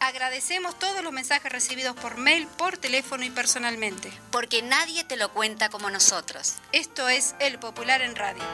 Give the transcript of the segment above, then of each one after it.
Agradecemos todos los mensajes recibidos por mail, por teléfono y personalmente. Porque nadie te lo cuenta como nosotros. Esto es El Popular en Radio.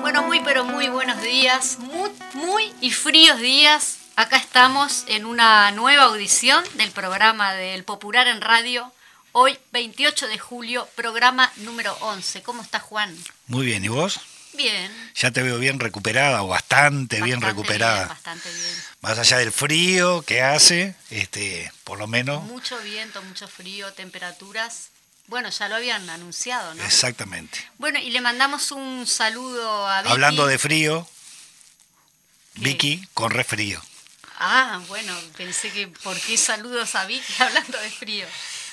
Bueno, muy pero muy buenos días, muy, muy y fríos días. Acá estamos en una nueva audición del programa del Popular en Radio Hoy, 28 de julio, programa número 11. ¿Cómo está Juan? Muy bien, ¿y vos? Bien. Ya te veo bien recuperada o bastante, bien recuperada. bastante bien. Más allá del frío que hace, este, por lo menos. Mucho viento, mucho frío, temperaturas. Bueno, ya lo habían anunciado, ¿no? Exactamente. Bueno, y le mandamos un saludo a Vicky. Hablando de frío, Vicky con resfrío. Ah, bueno, pensé que ¿por qué saludos a Vicky hablando de frío?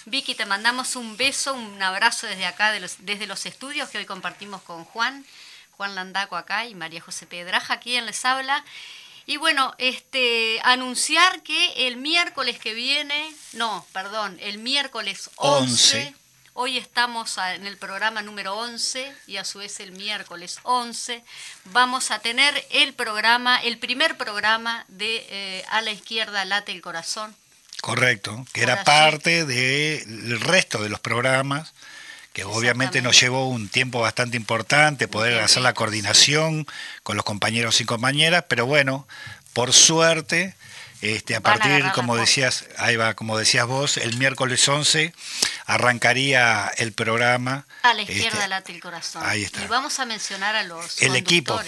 Vicky, te mandamos un beso, un abrazo desde acá, desde los estudios que hoy compartimos con Juan, Juan Landaco acá y María José Pedraja, quien les habla. Y bueno, este, anunciar que el miércoles que viene, no, perdón, el miércoles 11, hoy estamos en el programa número 11 y a su vez el miércoles 11, vamos a tener el programa, el primer programa de eh, A la izquierda late el corazón, Correcto, que era parte del resto de los programas, que obviamente nos llevó un tiempo bastante importante poder hacer la coordinación con los compañeros y compañeras, pero bueno, por suerte, este, a partir, como decías, ahí va, como decías vos, el miércoles 11 arrancaría el programa. A la izquierda este, late el corazón. Ahí está. Y vamos a mencionar a los el equipo,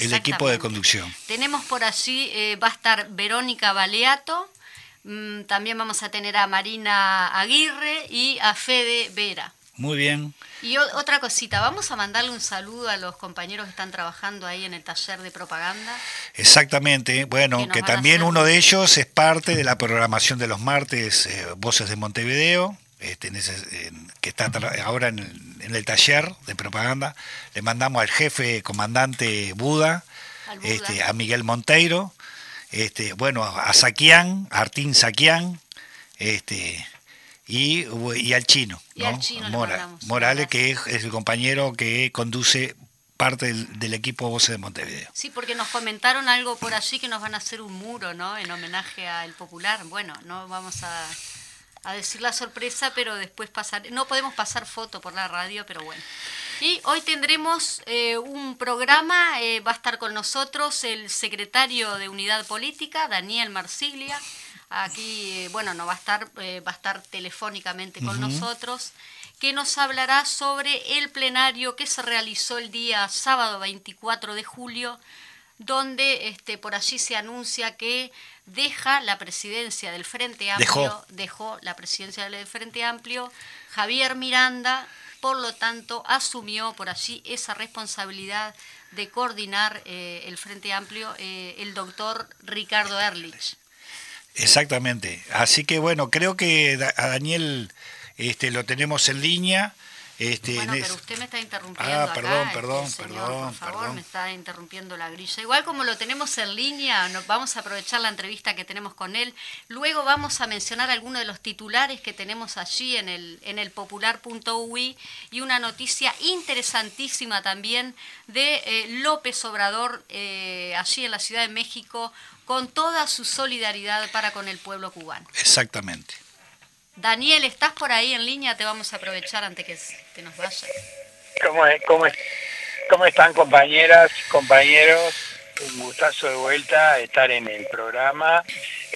el equipo de conducción. Tenemos por allí, eh, va a estar Verónica Baleato, también vamos a tener a Marina Aguirre y a Fede Vera. Muy bien. Y otra cosita, vamos a mandarle un saludo a los compañeros que están trabajando ahí en el taller de propaganda. Exactamente, bueno, que, también uno de ellos es parte de la programación de los martes eh, Voces de Montevideo, este, que está ahora en el, taller de propaganda. Le mandamos al jefe comandante Buda, Este, a Miguel Monteiro, este, bueno, a Saquián, a Artín Saquián, este, y, y al chino, Morales, que es, el compañero que conduce parte del, equipo Voces de Montevideo. Sí, porque nos comentaron algo por allí que nos van a hacer un muro, ¿no? En homenaje al popular. Bueno, no vamos a, a decir la sorpresa, pero después pasar, no podemos pasar foto por la radio, pero bueno. Y hoy tendremos eh, un programa, eh, va a estar con nosotros el secretario de Unidad Política, Daniel Marsiglia. Aquí, eh, bueno, no va a estar, va a estar telefónicamente con nosotros, que nos hablará sobre el plenario que se realizó el día sábado 24 de julio, donde este, por allí se anuncia que deja la presidencia del Frente Amplio, dejó la presidencia del Frente Amplio Javier Miranda por lo tanto asumió por allí esa responsabilidad de coordinar eh, el Frente Amplio eh, el doctor Ricardo Erlich. Exactamente. Así que bueno, creo que a Daniel este, lo tenemos en línea. Este, bueno, pero usted me está interrumpiendo. Ah, perdón, acá, perdón, este perdón. Por favor, me está interrumpiendo la grilla. Igual como lo tenemos en línea, nos vamos a aprovechar la entrevista que tenemos con él. Luego vamos a mencionar algunos de los titulares que tenemos allí en el, en el popular.ui y una noticia interesantísima también de eh, López Obrador eh, allí en la Ciudad de México con toda su solidaridad para con el pueblo cubano. Exactamente. Daniel, ¿estás por ahí en línea? Te vamos a aprovechar antes que te nos vaya. ¿Cómo, cómo, cómo están compañeras, compañeros? Un gustazo de vuelta estar en el programa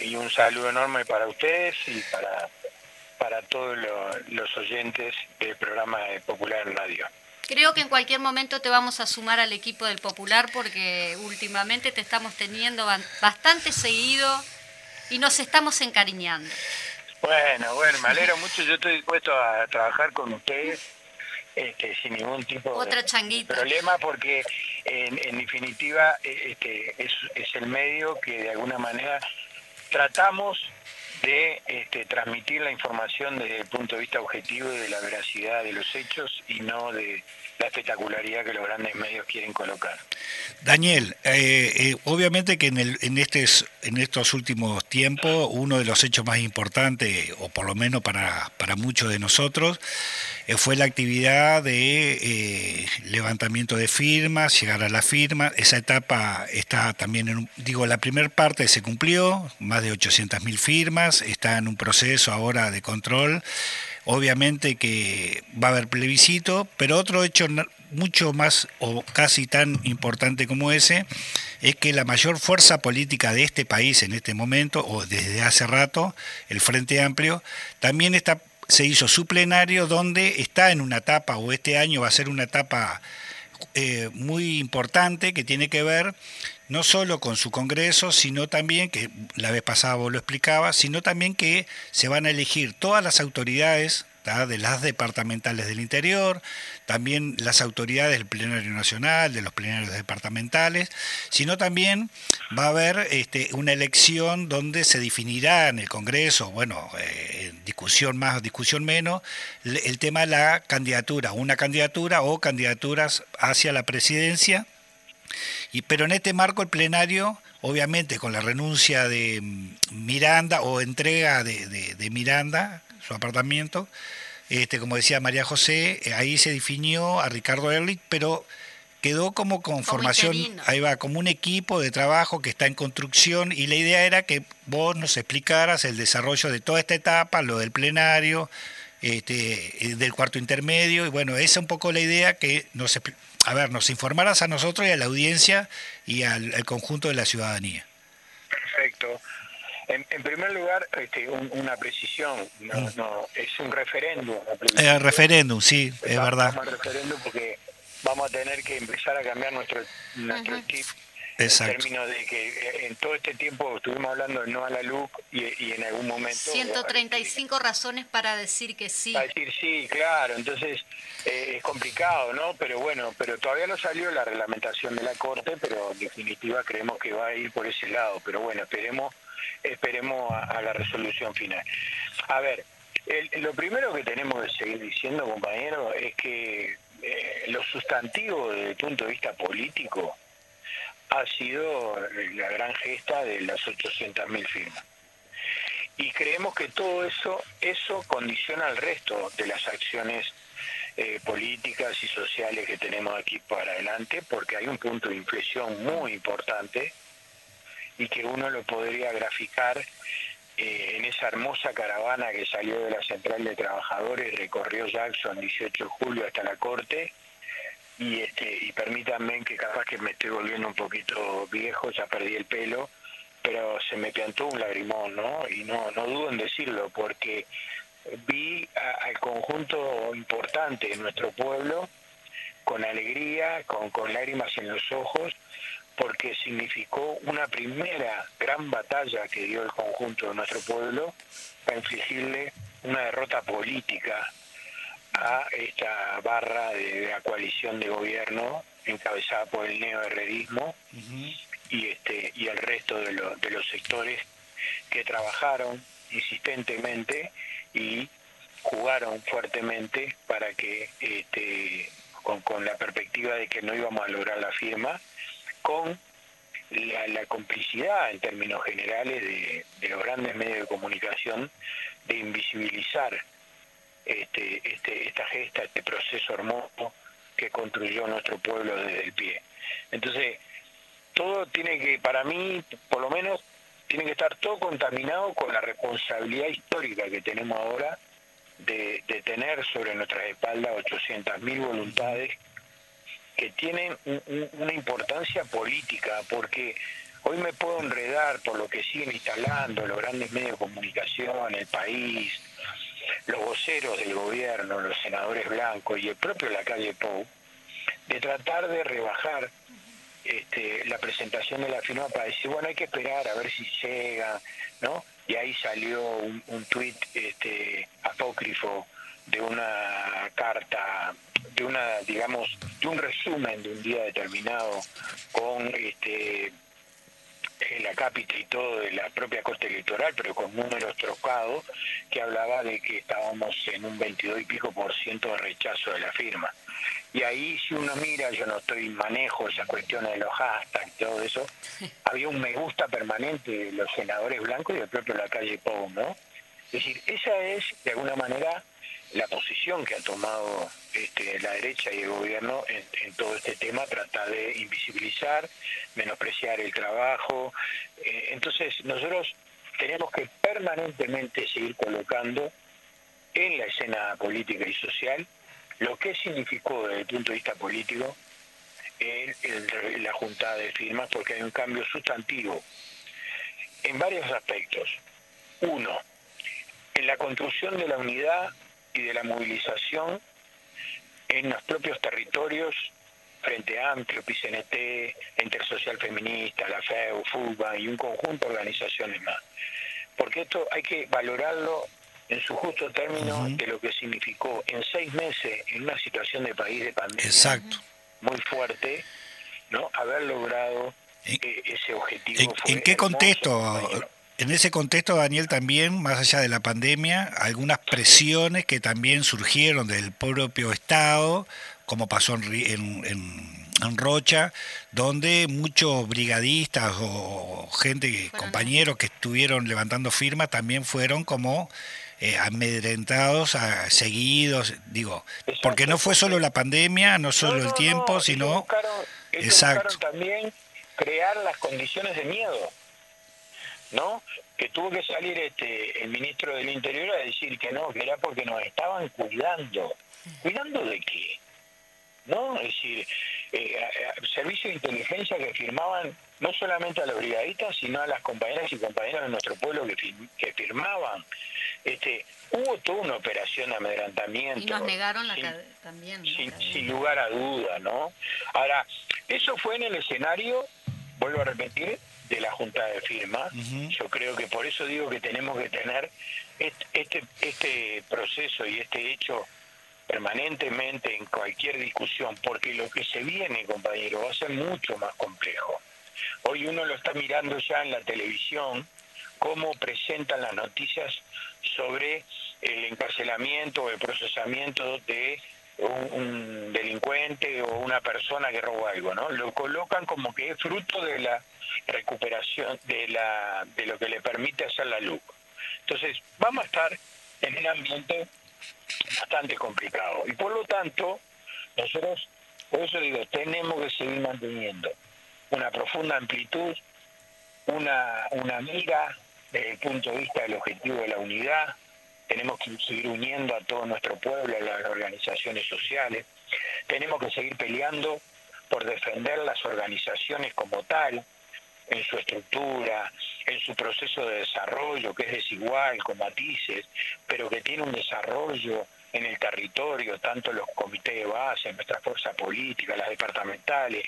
y un saludo enorme para ustedes y para, para todos los, oyentes del programa de Popular Radio. Creo que en cualquier momento te vamos a sumar al equipo del Popular porque últimamente te estamos teniendo bastante seguido y nos estamos encariñando. Bueno, bueno, me alegro mucho. Yo estoy dispuesto a trabajar con ustedes este, sin ningún tipo de problema porque en, definitiva, e, este, es, es el medio que de alguna manera tratamos de este, transmitir la información desde el punto de vista objetivo y de la veracidad de los hechos y no de la espectacularidad que los grandes medios quieren colocar. Daniel, eh, eh, obviamente que en, el, en, este, en estos últimos tiempos uno de los hechos más importantes, o por lo menos para, para muchos de nosotros, eh, fue la actividad de levantamiento de firmas, llegar a la firma. Esa etapa está también, en, digo, la primera parte se cumplió, más de 800.000 firmas, está en un proceso ahora de control. Obviamente que va a haber plebiscito, pero otro hecho mucho más o casi tan importante como ese es que la mayor fuerza política de este país en este momento, o desde hace rato, el Frente Amplio, también se hizo su plenario donde está en una etapa, o este año va a ser una etapa eh, muy importante que tiene que ver no solo con su Congreso, sino también, que la vez pasada vos lo explicabas, sino también que se van a elegir todas las autoridades de las departamentales del interior, también las autoridades del plenario nacional, de los plenarios departamentales, sino también va a haber este, una elección donde se definirá en el Congreso, bueno, eh, discusión más, discusión menos, el tema de la candidatura, una candidatura o candidaturas hacia la presidencia. Y, pero en este marco el plenario, obviamente con la renuncia de mm, Miranda o entrega de, Miranda, su apartamento, este, como decía María José, eh, ahí se definió a Ricardo Ehrlich, pero quedó como conformación, ahí va, como un equipo de trabajo que está en construcción y la idea era que vos nos explicaras el desarrollo de toda esta etapa, lo del plenario, este, eh, del cuarto intermedio, y bueno, esa es un poco la idea que nos a ver, nos informaras a nosotros y a la audiencia y al, conjunto de la ciudadanía. Perfecto. En, primer lugar, este, una precisión, no, mm. no, es un referéndum. Eh, referéndum, sí, es verdad. referéndum porque vamos a tener que empezar a cambiar nuestro, nuestro chip Exacto. En términos de que eh, en todo este tiempo estuvimos hablando de no a la luz y, en algún momento... 135 razones para decir que sí. Para decir sí, claro. Entonces eh, es complicado, ¿no? Pero bueno, pero todavía no salió la reglamentación de la Corte, pero en definitiva creemos que va a ir por ese lado. Pero bueno, esperemos esperemos a, la resolución final. A ver, lo primero que tenemos que seguir diciendo, compañero, es que eh, los sustantivos desde el punto de vista político ha sido la gran gesta de las 800.000 firmas. Y creemos que todo eso, eso condiciona el resto de las acciones eh, políticas y sociales que tenemos aquí para adelante, porque hay un punto de inflexión muy importante y que uno lo podría graficar eh, en esa hermosa caravana que salió de la Central de Trabajadores, recorrió Jackson 18 de julio hasta la Corte, y este y permítanme que capaz que me estoy volviendo un poquito viejo, ya perdí el pelo, pero se me piantó un lagrimón, ¿no? Y no, no dudo en decirlo, porque vi al conjunto importante de nuestro pueblo con alegría, con, con lágrimas en los ojos, porque significó una primera gran batalla que dio el conjunto de nuestro pueblo para infligirle una derrota política a esta barra de, la coalición de gobierno encabezada por el neoherrerismo y este y el resto de, de los sectores que trabajaron insistentemente y jugaron fuertemente para que este, con, la perspectiva de que no íbamos a lograr la firma con la, complicidad en términos generales de, de los grandes medios de comunicación de invisibilizar este, este, esta gesta, este proceso hermoso que construyó nuestro pueblo desde el pie. Entonces, todo tiene que, para mí, por lo menos, tiene que estar todo contaminado con la responsabilidad histórica que tenemos ahora de, tener sobre nuestras espaldas 800.000 voluntades que tienen una importancia política, porque hoy me puedo enredar por lo que siguen instalando los grandes medios de comunicación, el país, los voceros del gobierno, los senadores blancos y el propio la calle Pou, de tratar de rebajar este, la presentación de la firma para decir, bueno, hay que esperar a ver si llega, ¿no? Y ahí salió un, un tuit este, apócrifo de una carta de una, digamos, de un resumen de un día determinado con este la cápita y todo de la propia Corte Electoral, pero con números trocados, que hablaba de que estábamos en un 22 y pico por ciento de rechazo de la firma. Y ahí si uno mira, yo no estoy manejo esas cuestiones de los hashtags y todo eso, había un me gusta permanente de los senadores blancos y del propio la calle Pou, ¿no? Es decir, esa es de alguna manera la posición que ha tomado este, la derecha y el gobierno en, todo este tema, trata de invisibilizar, menospreciar el trabajo. Eh, entonces nosotros tenemos que permanentemente seguir colocando en la escena política y social lo que significó desde el punto de vista político la juntada de firmas, porque hay un cambio sustantivo en varios aspectos. Uno, en la construcción de la unidad y de la movilización en los propios territorios Frente Amplio, PCNT, Intersocial Feminista, la FEU, FUBA y un conjunto de organizaciones más. Porque esto hay que valorarlo en su justo término de lo que significó en seis meses en una situación de país de pandemia Exacto. muy fuerte, ¿no? Haber logrado ese objetivo. ¿En, qué contexto? En ese contexto, Daniel, también, más allá de la pandemia, algunas presiones que también surgieron del propio Estado, como pasó en, en, Rocha, donde muchos brigadistas o gente, compañeros que estuvieron levantando firmas, también fueron como eh, amedrentados, seguidos, digo, porque no fue solo la pandemia, no solo el tiempo, sino... exacto. también crear las condiciones de miedo ¿no? Que tuvo que salir este el ministro del Interior a decir que no, que era porque nos estaban cuidando. ¿Cuidando de qué? ¿No? Es decir, eh, servicios de inteligencia que firmaban no solamente a los brigadistas, sino a las compañeras y compañeros de nuestro pueblo que, que firmaban. Este, hubo toda una operación de amedrantamiento. Y nos negaron la también. Sin, sin lugar a duda, ¿no? Ahora, eso fue en el escenario, vuelvo a repetir, de la Junta de Firma. Yo creo que por eso digo que tenemos que tener este, este proceso y este hecho permanentemente en cualquier discusión, porque lo que se viene, compañero, va a ser mucho más complejo. Hoy uno lo está mirando ya en la televisión, cómo presentan las noticias sobre el encarcelamiento o el procesamiento de un, delincuente o una persona que robó algo, ¿no? Lo colocan como que es fruto de la recuperación de la de lo que le permite hacer la luz. Entonces, vamos a estar en un ambiente bastante complicado y por lo tanto, nosotros por eso digo, tenemos que seguir manteniendo una profunda amplitud, una, una mira desde el punto de vista del objetivo de la unidad, tenemos que seguir uniendo a todo nuestro pueblo, a las organizaciones sociales, tenemos que seguir peleando por defender las organizaciones como tal, en su estructura, en su proceso de desarrollo, que es desigual, con matices, pero que tiene un desarrollo en el territorio, tanto los comités de base, nuestra fuerza política, las departamentales,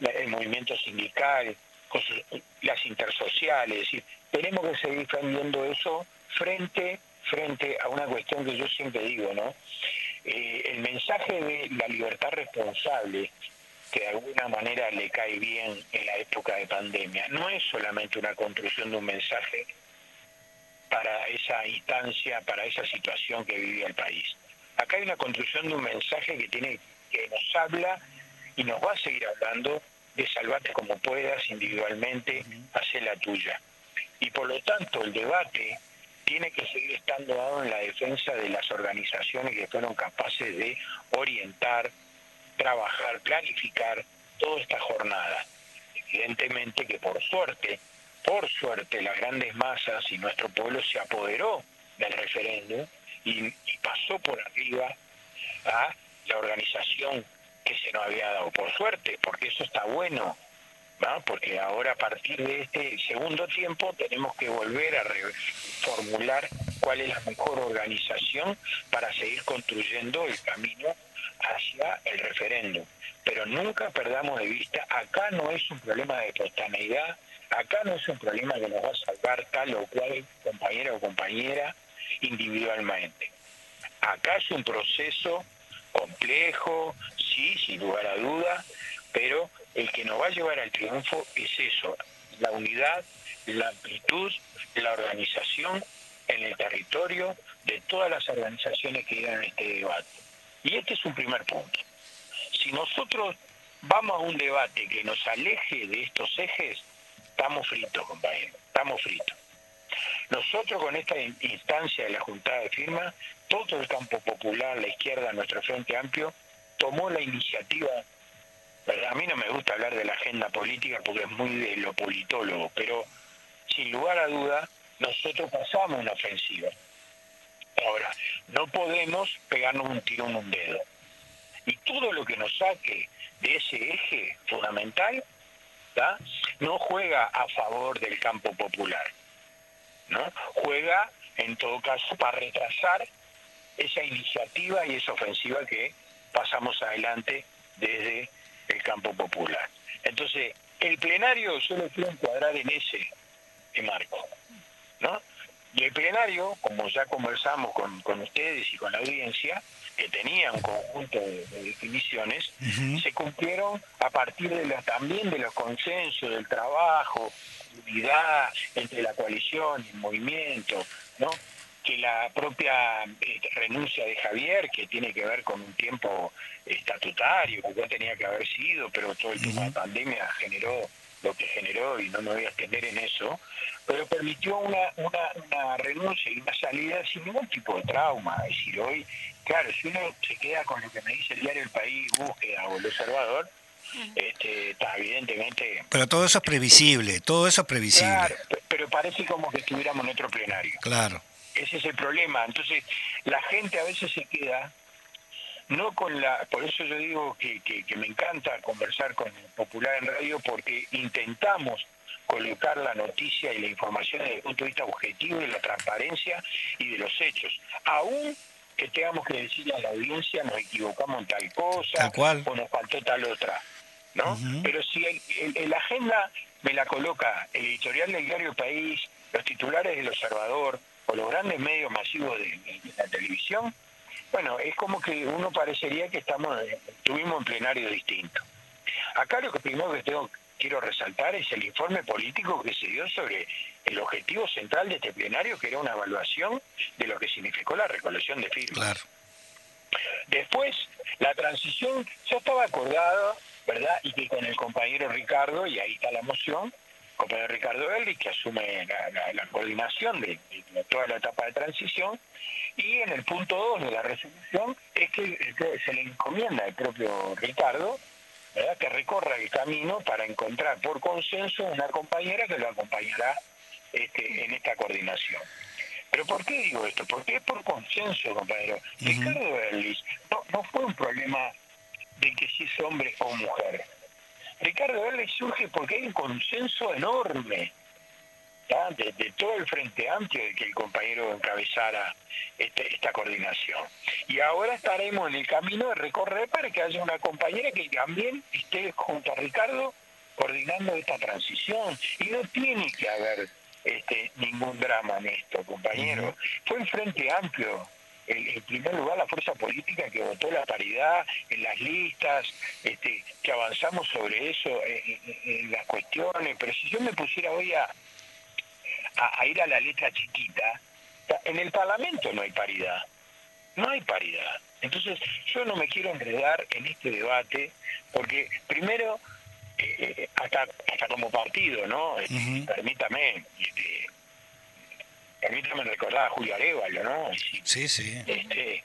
el movimiento sindical, las intersociales, tenemos que seguir defendiendo eso frente frente a una cuestión que yo siempre digo, ¿no? Eh, el mensaje de la libertad responsable, que de alguna manera le cae bien en la época de pandemia, no es solamente una construcción de un mensaje para esa instancia, para esa situación que vive el país. Acá hay una construcción de un mensaje que tiene que nos habla y nos va a seguir hablando de salvarte como puedas individualmente, hacer la tuya. Y por lo tanto el debate tiene que seguir estando dado en la defensa de las organizaciones que fueron capaces de orientar, trabajar, planificar toda esta jornada. Evidentemente que por suerte, por suerte las grandes masas y nuestro pueblo se apoderó del referéndum y, pasó por arriba a la organización que se nos había dado. Por suerte, porque eso está bueno, porque ahora a partir de este segundo tiempo tenemos que volver a reformular cuál es la mejor organización para seguir construyendo el camino hacia el referéndum. Pero nunca perdamos de vista, acá no es un problema de espontaneidad, acá no es un problema que nos va a salvar tal o cual compañera o compañera individualmente. Acá es un proceso complejo, sí, sin lugar a duda, pero el que nos va a llevar al triunfo es eso, la unidad, la amplitud, la organización en el territorio de todas las organizaciones que llegan a este debate. Y este es un primer punto. Si nosotros vamos a un debate que nos aleje de estos ejes, estamos fritos, compañeros, estamos fritos. Nosotros con esta instancia de la juntada de firmas, todo el campo popular, la izquierda, nuestro Frente Amplio, tomó la iniciativa. A mí no me gusta hablar de la agenda política porque es muy de lo politólogo, pero sin lugar a duda, nosotros pasamos una ofensiva. Ahora, no podemos pegarnos un tiro en un dedo. Y todo lo que nos saque de ese eje fundamental, no juega a favor del campo popular. ¿no? Juega, en todo caso, para retrasar esa iniciativa y esa ofensiva que pasamos adelante desde el campo popular. Entonces, el plenario yo lo quiero encuadrar en ese marco. ¿no? Y el plenario, como ya conversamos con, con ustedes y con la audiencia, que tenía un conjunto de, definiciones, se cumplieron a partir de los, también de los consensos, del trabajo, unidad entre la coalición y el movimiento, ¿no? Que la propia este, renuncia de Javier, que tiene que ver con un tiempo estatutario, que no tenía que haber sido, pero todo el tema de pandemia generó lo que generó y no me voy a extender en eso, pero permitió una, una, renuncia y una salida sin ningún tipo de trauma. Es decir, hoy, claro, si uno se queda con lo que me dice el diario El País, búsqueda o el observador, este, está evidentemente... Pero todo eso es previsible, todo eso es previsible. Claro, pero parece como que estuviéramos en otro plenario. Claro. Ese es el problema. Entonces, la gente a veces se queda no con la, por eso yo digo que, que, me encanta conversar con Popular en Radio porque intentamos colocar la noticia y la información desde el punto de vista objetivo de la transparencia y de los hechos. Aún que tengamos que decirle a la audiencia nos equivocamos en tal cosa o nos faltó tal otra. ¿no? Pero si el, la agenda me la coloca el editorial del diario País, los titulares del Observador o los grandes medios masivos de la televisión, bueno, es como que uno parecería que estamos estuvimos en plenario distinto. Acá lo que primero que tengo quiero resaltar es el informe político que se dio sobre el objetivo central de este plenario, que era una evaluación de lo que significó la recolección de firmas. Después, la transición ya estaba acordada, ¿verdad? Y que con el compañero Ricardo, y ahí está la moción, compañero Ricardo Ellis, que asume la, coordinación de, toda la etapa de transición, y en el punto 2 de la resolución es que, se le encomienda al propio Ricardo ¿verdad? que recorra el camino para encontrar por consenso una compañera que lo acompañará este, en esta coordinación. Pero ¿por qué digo esto? Porque es por consenso, compañero. Ricardo Ellis no, no fue un problema de que si es hombre o mujer. Ricardo Ellis surge porque hay un consenso enorme de, todo el Frente Amplio de que el compañero encabezara este, esta coordinación. Y ahora estaremos en el camino de recorrer para que haya una compañera que también esté junto a Ricardo coordinando esta transición. Y no tiene que haber este, ningún drama en esto, compañero. Fue el Frente Amplio en primer lugar la fuerza política que votó la paridad en las listas, este, que avanzamos sobre eso en, las cuestiones, pero si yo me pusiera hoy a, a, ir a la letra chiquita, en el Parlamento no hay paridad, no hay paridad. Entonces yo no me quiero enredar en este debate porque primero, eh, eh, hasta, hasta como partido, ¿no? Este, permítame, este, permítame recordar a Julio Arevalo, ¿no? Sí, sí. Este,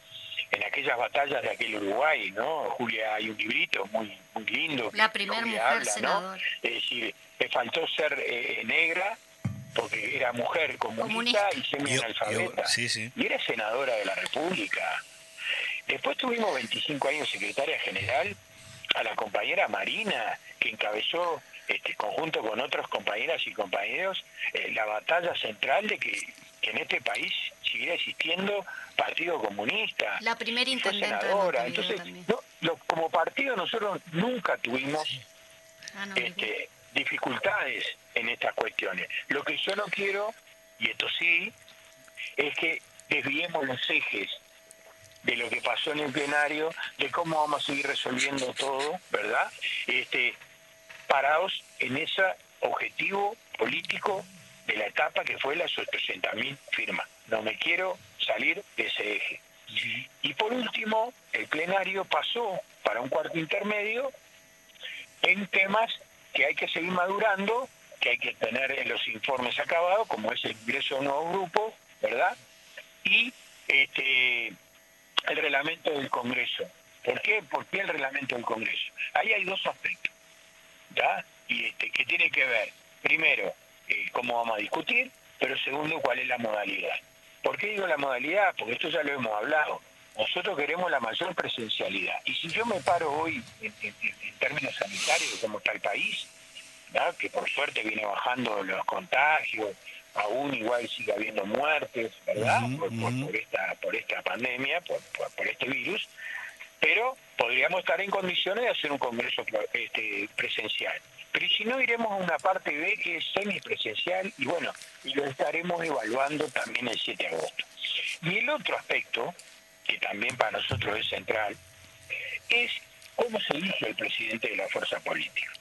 en aquellas batallas de aquel Uruguay, ¿no? Julia, hay un librito muy, muy lindo. La primera mujer senadora. Es decir, le faltó ser eh, negra porque era mujer comunista, y semi-analfabeta. Y era senadora de la República. Después tuvimos 25 años secretaria general a la compañera Marina, que encabezó este, conjunto con otros compañeras y compañeros eh, la batalla central de que, en este país siguiera existiendo Partido Comunista. La primera intendente Entonces, como partido nosotros nunca tuvimos ah, este, dificultades en estas cuestiones. Lo que yo no quiero, y esto sí, es que desviemos los ejes de lo que pasó en el plenario, de cómo vamos a seguir resolviendo todo, ¿verdad? Este, parados en ese objetivo político de la etapa que fue las 800.000 firmas. No me quiero salir de ese eje. Y por último, el plenario pasó para un cuarto intermedio en temas que hay que seguir madurando, que hay que tener en los informes acabados, como es el ingreso de un nuevo grupo, ¿verdad? Y este, el reglamento del Congreso. ¿Por qué? ¿Por qué el reglamento del Congreso? Ahí hay dos aspectos, ¿ya? Y este, que tiene que ver, primero, eh, cómo vamos a discutir, pero segundo, cuál es la modalidad. ¿Por qué digo la modalidad? Porque esto ya lo hemos hablado. Nosotros queremos la mayor presencialidad. Y si yo me paro hoy en, términos sanitarios, como está el país, que por suerte viene bajando los contagios, aún igual sigue habiendo muertes, ¿verdad? por, esta, por esta pandemia, por, por, este virus, pero podríamos estar en condiciones de hacer un congreso este, presencial. Pero si no, iremos a una parte B que es semipresencial y bueno, y lo estaremos evaluando también el 7 de agosto. Y el otro aspecto, que también para nosotros es central, es cómo se elige el presidente de la fuerza política.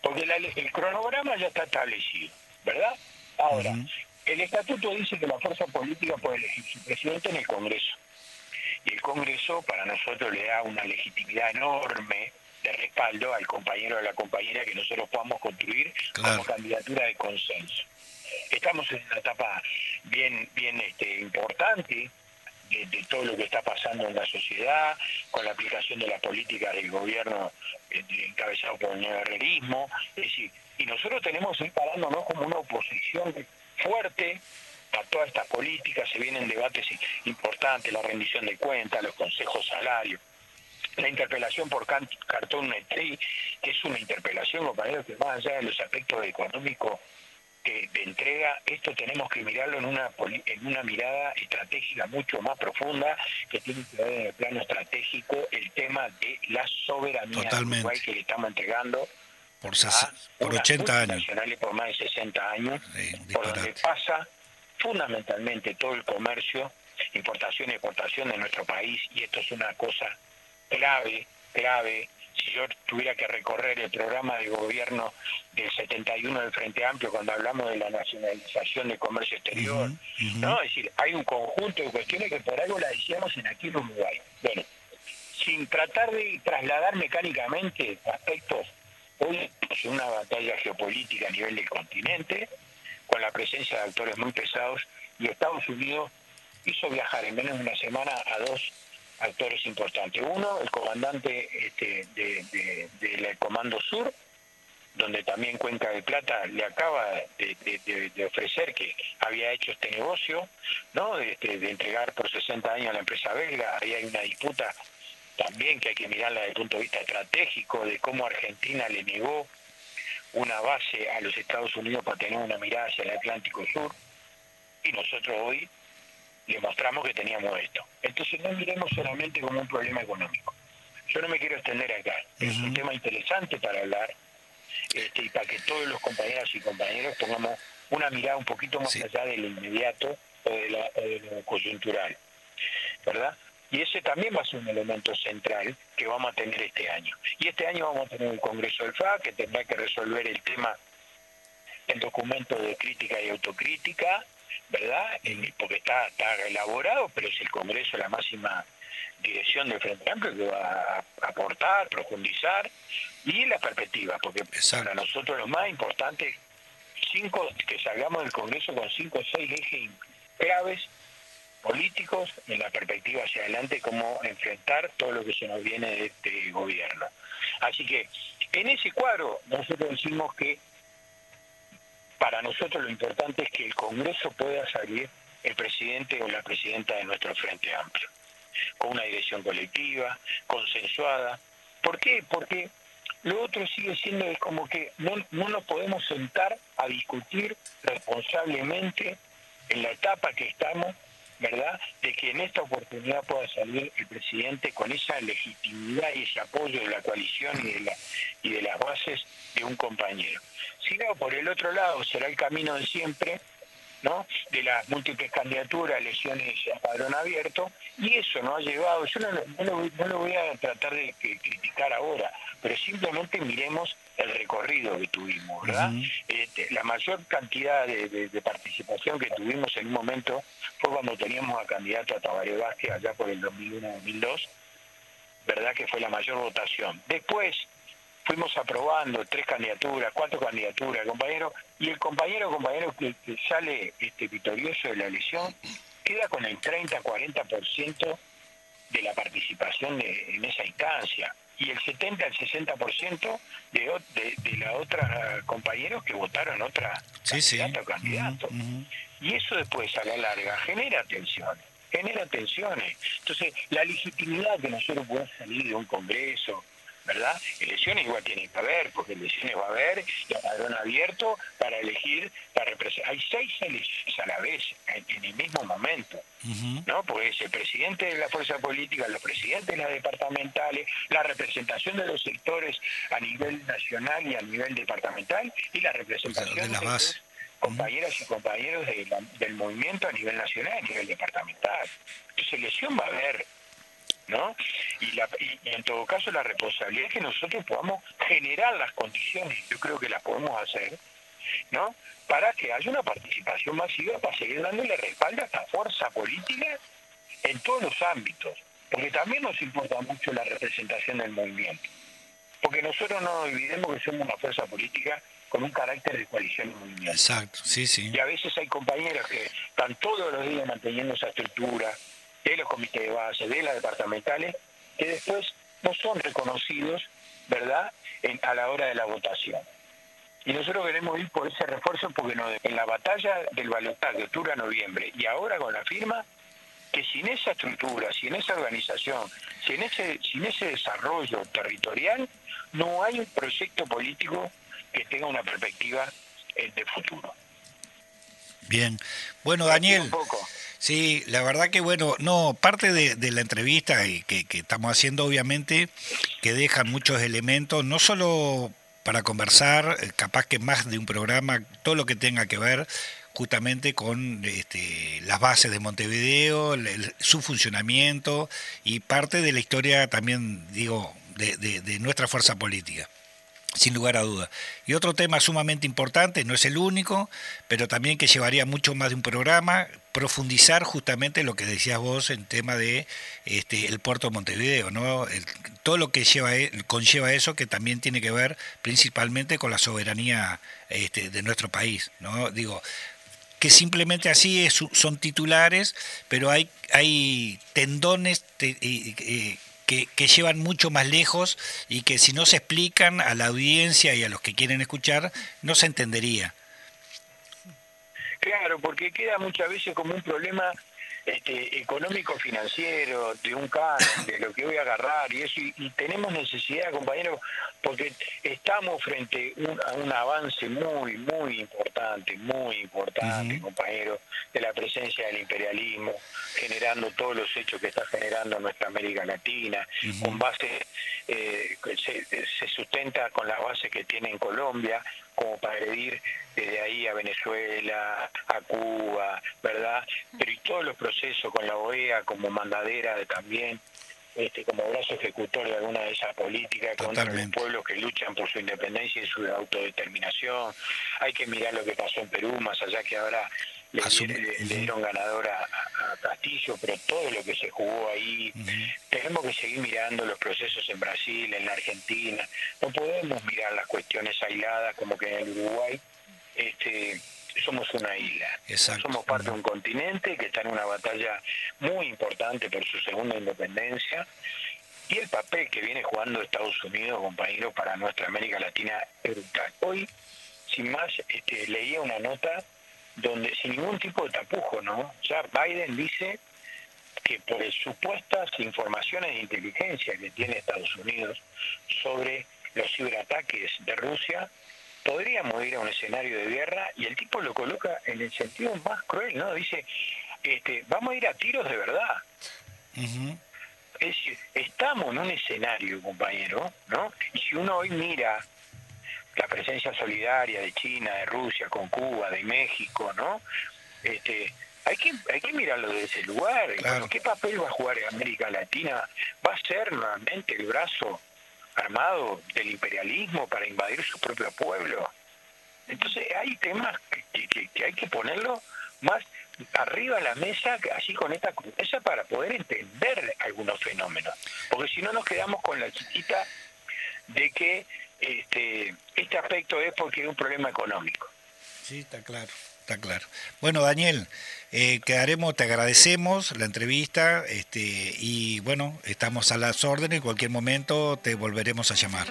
Porque el cronograma ya está establecido, ¿verdad? Ahora, el estatuto dice que la fuerza política puede elegir su presidente en el Congreso. Y el Congreso para nosotros le da una legitimidad enorme de respaldo al compañero o a la compañera que nosotros podamos construir como candidatura de consenso. Estamos en una etapa bien, bien este, importante de, todo lo que está pasando en la sociedad, con la aplicación de la política del gobierno eh, encabezado por el. Es decir, y nosotros tenemos que ir parándonos como una oposición fuerte a todas estas políticas, se vienen debates importantes, la rendición de cuentas, los consejos salarios la interpelación por cartón Netri, que es una interpelación, compañeros, que más allá de los aspectos económicos que de entrega, esto tenemos que mirarlo en una en una mirada estratégica mucho más profunda, que tiene que ver en el plano estratégico el tema de la soberanía que le estamos entregando. Por, por 80 años. por más de 60 años, por donde pasa fundamentalmente todo el comercio, importación y exportación de nuestro país, y esto es una cosa clave, clave, si yo tuviera que recorrer el programa de gobierno del 71 del Frente Amplio cuando hablamos de la nacionalización del comercio exterior, ¿no? Es decir, hay un conjunto de cuestiones que por algo la decíamos en aquel Uruguay. Bueno, sin tratar de trasladar mecánicamente aspectos, hoy es una batalla geopolítica a nivel del continente, con la presencia de actores muy pesados, y Estados Unidos hizo viajar en menos de una semana a dos actores importantes. Uno, el comandante este, del Comando Sur, donde también Cuenca de Plata le acaba de, ofrecer que había hecho este negocio, ¿no? Este, de, entregar por 60 años a la empresa belga. Ahí hay una disputa también que hay que mirarla desde el punto de vista estratégico, de cómo Argentina le negó una base a los Estados Unidos para tener una mirada hacia el Atlántico Sur. Y nosotros hoy le mostramos que teníamos esto. Entonces no miremos solamente como un problema económico. Yo no me quiero extender acá. Es un tema interesante para hablar este, y para que todos los compañeros y compañeros pongamos una mirada un poquito más allá de lo inmediato o de, lo coyuntural. ¿Verdad? Y ese también va a ser un elemento central que vamos a tener este año. Y este año vamos a tener el Congreso del FA, que tendrá que resolver el tema el documento de crítica y autocrítica, ¿verdad? porque está, está elaborado, pero es el Congreso la máxima dirección del Frente Amplio que va a aportar, profundizar y la perspectiva, porque para nosotros lo más importante cinco que salgamos del Congreso con cinco o seis ejes claves políticos en la perspectiva hacia adelante, cómo enfrentar todo lo que se nos viene de este gobierno. Así que en ese cuadro nosotros decimos que para nosotros lo importante es que el Congreso pueda salir el presidente o la presidenta de nuestro Frente Amplio, con una dirección colectiva, consensuada. ¿Por qué? Porque lo otro sigue siendo como que no, no nos podemos sentar a discutir responsablemente en la etapa que estamos, ¿verdad? De que en esta oportunidad pueda salir el presidente con esa legitimidad y ese apoyo de la coalición y de, la, y de las bases de un compañero. Si no, por el otro lado será el camino de siempre, ¿no? de las múltiples candidaturas, elecciones a padrón abierto, y eso no ha llevado, yo no, lo, voy a tratar de criticar ahora, pero simplemente miremos el recorrido que tuvimos, ¿verdad? Este, la mayor cantidad de, participación que tuvimos en un momento fue cuando teníamos a candidato a Tabaré Vázquez allá por el 2001-2002, ¿verdad? Que fue la mayor votación. Después fuimos aprobando tres candidaturas, cuatro candidaturas, compañero, y el compañero compañero que, sale este, victorioso de la elección queda con el 30-40% de la participación en esa instancia y el 70 al 60% de, de, de la otra compañeros que votaron otra sí, candidato candidato. Y eso después a la larga genera tensiones, genera tensiones. Entonces, la legitimidad que nosotros podemos salir de un congreso, ¿verdad? Elecciones igual tienen que haber, porque elecciones va a haber, y padrón abierto para elegir, para representar. Hay seis elecciones a la vez, en, el mismo momento, ¿no? Pues el presidente de la fuerza política, los presidentes de las departamentales, la representación de los sectores a nivel nacional y a nivel departamental, y la representación de, los compañeras y compañeros del movimiento a nivel nacional y a nivel departamental. Entonces elección va a haber, ¿no? Y, la, y, en todo caso la responsabilidad es que nosotros podamos generar las condiciones, yo creo que las podemos hacer, ¿no? Para que haya una participación masiva, para seguir dándole respaldo a esta fuerza política en todos los ámbitos, porque también nos importa mucho la representación del movimiento, porque nosotros no olvidemos que somos una fuerza política con un carácter de coalición y movimiento. Exacto, sí, sí. Y a veces hay compañeros que están todos los días manteniendo esa estructura, de los comités de base, de las departamentales, que después no son reconocidos, ¿verdad?, a la hora de la votación. Y nosotros queremos ir por ese refuerzo porque en la batalla del balotaje de octubre a noviembre y ahora con la firma, que sin esa estructura, sin esa organización, sin ese, sin ese desarrollo territorial, no hay un proyecto político que tenga una perspectiva eh, de futuro. Bien. Bueno, Daniel. Sí, la verdad que bueno, no, parte de, la entrevista y que, estamos haciendo obviamente, que dejan muchos elementos, no solo para conversar, eh, capaz que más de un programa, todo lo que tenga que ver justamente con este, las bases de Montevideo, su funcionamiento y parte de la historia también, digo, de nuestra fuerza política sin lugar a duda. Y otro tema sumamente importante, no es el único, pero también que llevaría mucho más de un programa, profundizar justamente lo que decías vos en tema de este, el puerto de Montevideo, ¿no? todo lo que lleva, e, conlleva eso, que también tiene que ver principalmente con la soberanía este, de nuestro país, ¿no? Digo, que simplemente así es, son titulares, pero hay, hay tendones que, llevan mucho más lejos y que si no se explican a la audiencia y a los que quieren escuchar, no se entendería. Claro, porque queda muchas veces como un problema este, económico financiero, de un canon, de lo que voy a agarrar y eso, y, tenemos necesidad, compañeros, porque estamos frente a un avance muy, muy importante, muy importante, compañeros, de la presencia del imperialismo, generando todos los hechos que está generando nuestra América Latina, con base, eh, se, se sustenta con las bases que tiene en Colombia, como para agredir desde ahí a Venezuela, a Cuba, ¿verdad? Pero y todos los procesos con la OEA como mandadera de también, este, como brazo ejecutor de alguna de esas políticas contra los pueblos que luchan por su independencia y su autodeterminación. Hay que mirar lo que pasó en Perú, más allá que ahora le, dieron ganador a, Castillo, pero todo lo que se jugó ahí, tenemos que seguir mirando los procesos en Brasil, en la Argentina, no podemos mirar las cuestiones aisladas como que en el Uruguay este, somos una isla, somos parte de un continente que está en una batalla muy importante por su segunda independencia y el papel que viene jugando Estados Unidos, compañeros, para nuestra América Latina es brutal. Hoy, sin más, este, leía una nota donde sin ningún tipo de tapujo, ¿no? Ya Biden dice que por supuestas informaciones de inteligencia que tiene Estados Unidos sobre los ciberataques de Rusia, podríamos ir a un escenario de guerra y el tipo lo coloca en el sentido más cruel, ¿no? Dice, este, vamos a ir a tiros de verdad. Es decir, estamos en un escenario, compañero, ¿no? Y si uno hoy mira la presencia solidaria de China, de Rusia, con Cuba, de México, ¿no? este, hay que hay que mirarlo desde ese lugar. ¿Qué papel va a jugar América Latina? ¿Va a ser nuevamente el brazo armado del imperialismo para invadir su propio pueblo? Entonces hay temas que, que, hay que ponerlo más arriba de la mesa, así con esta mesa para poder entender algunos fenómenos. Porque si no nos quedamos con la chiquita de que este, este aspecto es porque es un problema económico. Sí, está claro, está claro. Bueno, Daniel, eh, quedaremos, te agradecemos la entrevista este, y bueno, estamos a las órdenes, en cualquier momento te volveremos a llamar.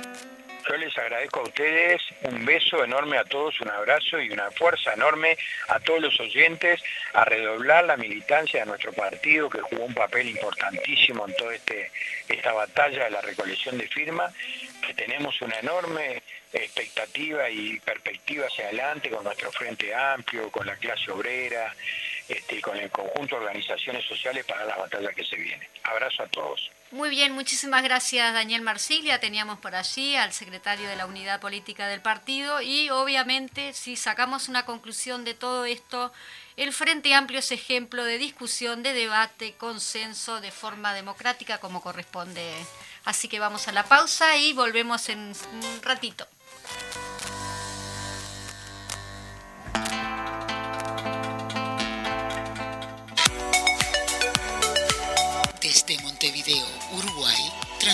Yo les agradezco a ustedes, un beso enorme a todos, un abrazo y una fuerza enorme a todos los oyentes, a redoblar la militancia de nuestro partido que jugó un papel importantísimo en toda este, esta batalla de la recolección de firmas, que tenemos una enorme expectativa y perspectiva hacia adelante con nuestro Frente Amplio, con la clase obrera, este, con el conjunto de organizaciones sociales para la batalla que se viene. Abrazo a todos. Muy bien, muchísimas gracias Daniel Marsilia. Teníamos por allí al secretario de la Unidad Política del partido y obviamente si sacamos una conclusión de todo esto, el Frente Amplio es ejemplo de discusión, de debate, consenso de forma democrática como corresponde. Así que vamos a la pausa y volvemos en un ratito.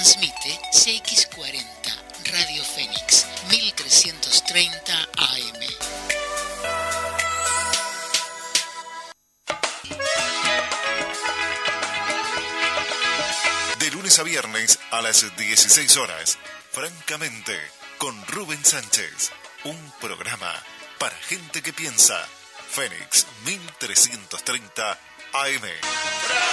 Transmite CX40 Radio Fénix 1330 AM. De lunes a viernes a las 16 horas, francamente, con Rubén Sánchez, un programa para gente que piensa. Fénix 1330 AM.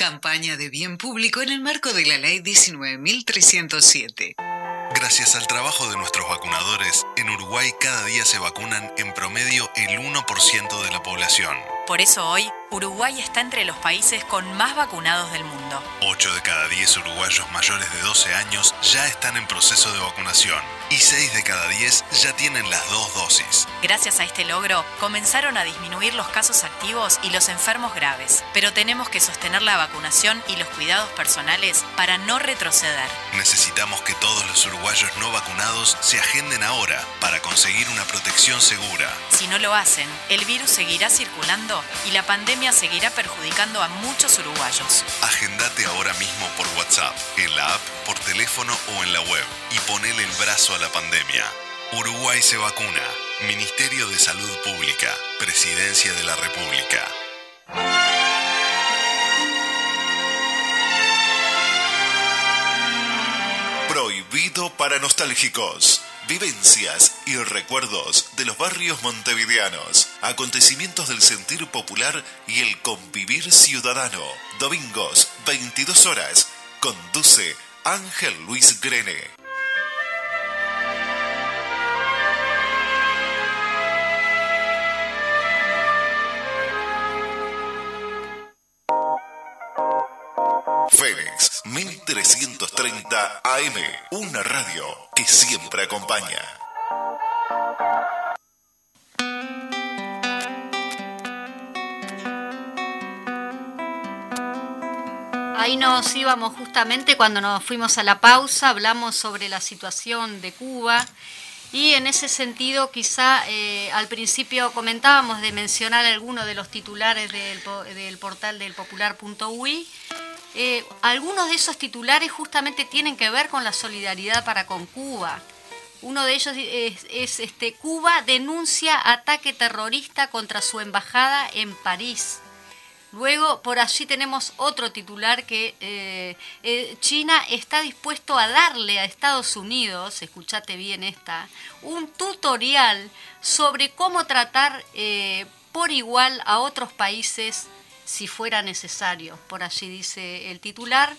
Campaña de bien público en el marco de la Ley 19.307. Gracias al trabajo de nuestros vacunadores, en Uruguay cada día se vacunan en promedio el 1% de la población. Por eso hoy, Uruguay está entre los países con más vacunados del mundo. 8 de cada 10 uruguayos mayores de 12 años ya están en proceso de vacunación y 6 de cada 10 ya tienen las dos dosis. Gracias a este logro, comenzaron a disminuir los casos activos y los enfermos graves, pero tenemos que sostener la vacunación y los cuidados personales para no retroceder. Necesitamos que todos los uruguayos no vacunados se agenden ahora para conseguir una protección segura. Si no lo hacen, el virus seguirá circulando y la pandemia seguirá perjudicando a muchos uruguayos. Agendate ahora mismo por WhatsApp, en la app, por teléfono o en la web y ponele el brazo a la pandemia. Uruguay se vacuna. Ministerio de Salud Pública. Presidencia de la República. Prohibido para nostálgicos vivencias y recuerdos de los barrios montevideanos, acontecimientos del sentir popular y el convivir ciudadano. Domingos, 22 horas. Conduce Ángel Luis Grene. 1330 AM, una radio que siempre acompaña. Ahí nos íbamos justamente cuando nos fuimos a la pausa, hablamos sobre la situación de Cuba y en ese sentido quizá eh, al principio comentábamos de mencionar algunos de los titulares del, del portal del popular.ui eh, algunos de esos titulares justamente tienen que ver con la solidaridad para con Cuba. Uno de ellos es, este, Cuba denuncia ataque terrorista contra su embajada en París. Luego, por allí tenemos otro titular que eh, eh, China está dispuesto a darle a Estados Unidos, escúchate bien esta, un tutorial sobre cómo tratar eh, por igual a otros países si fuera necesario. Por allí dice el titular.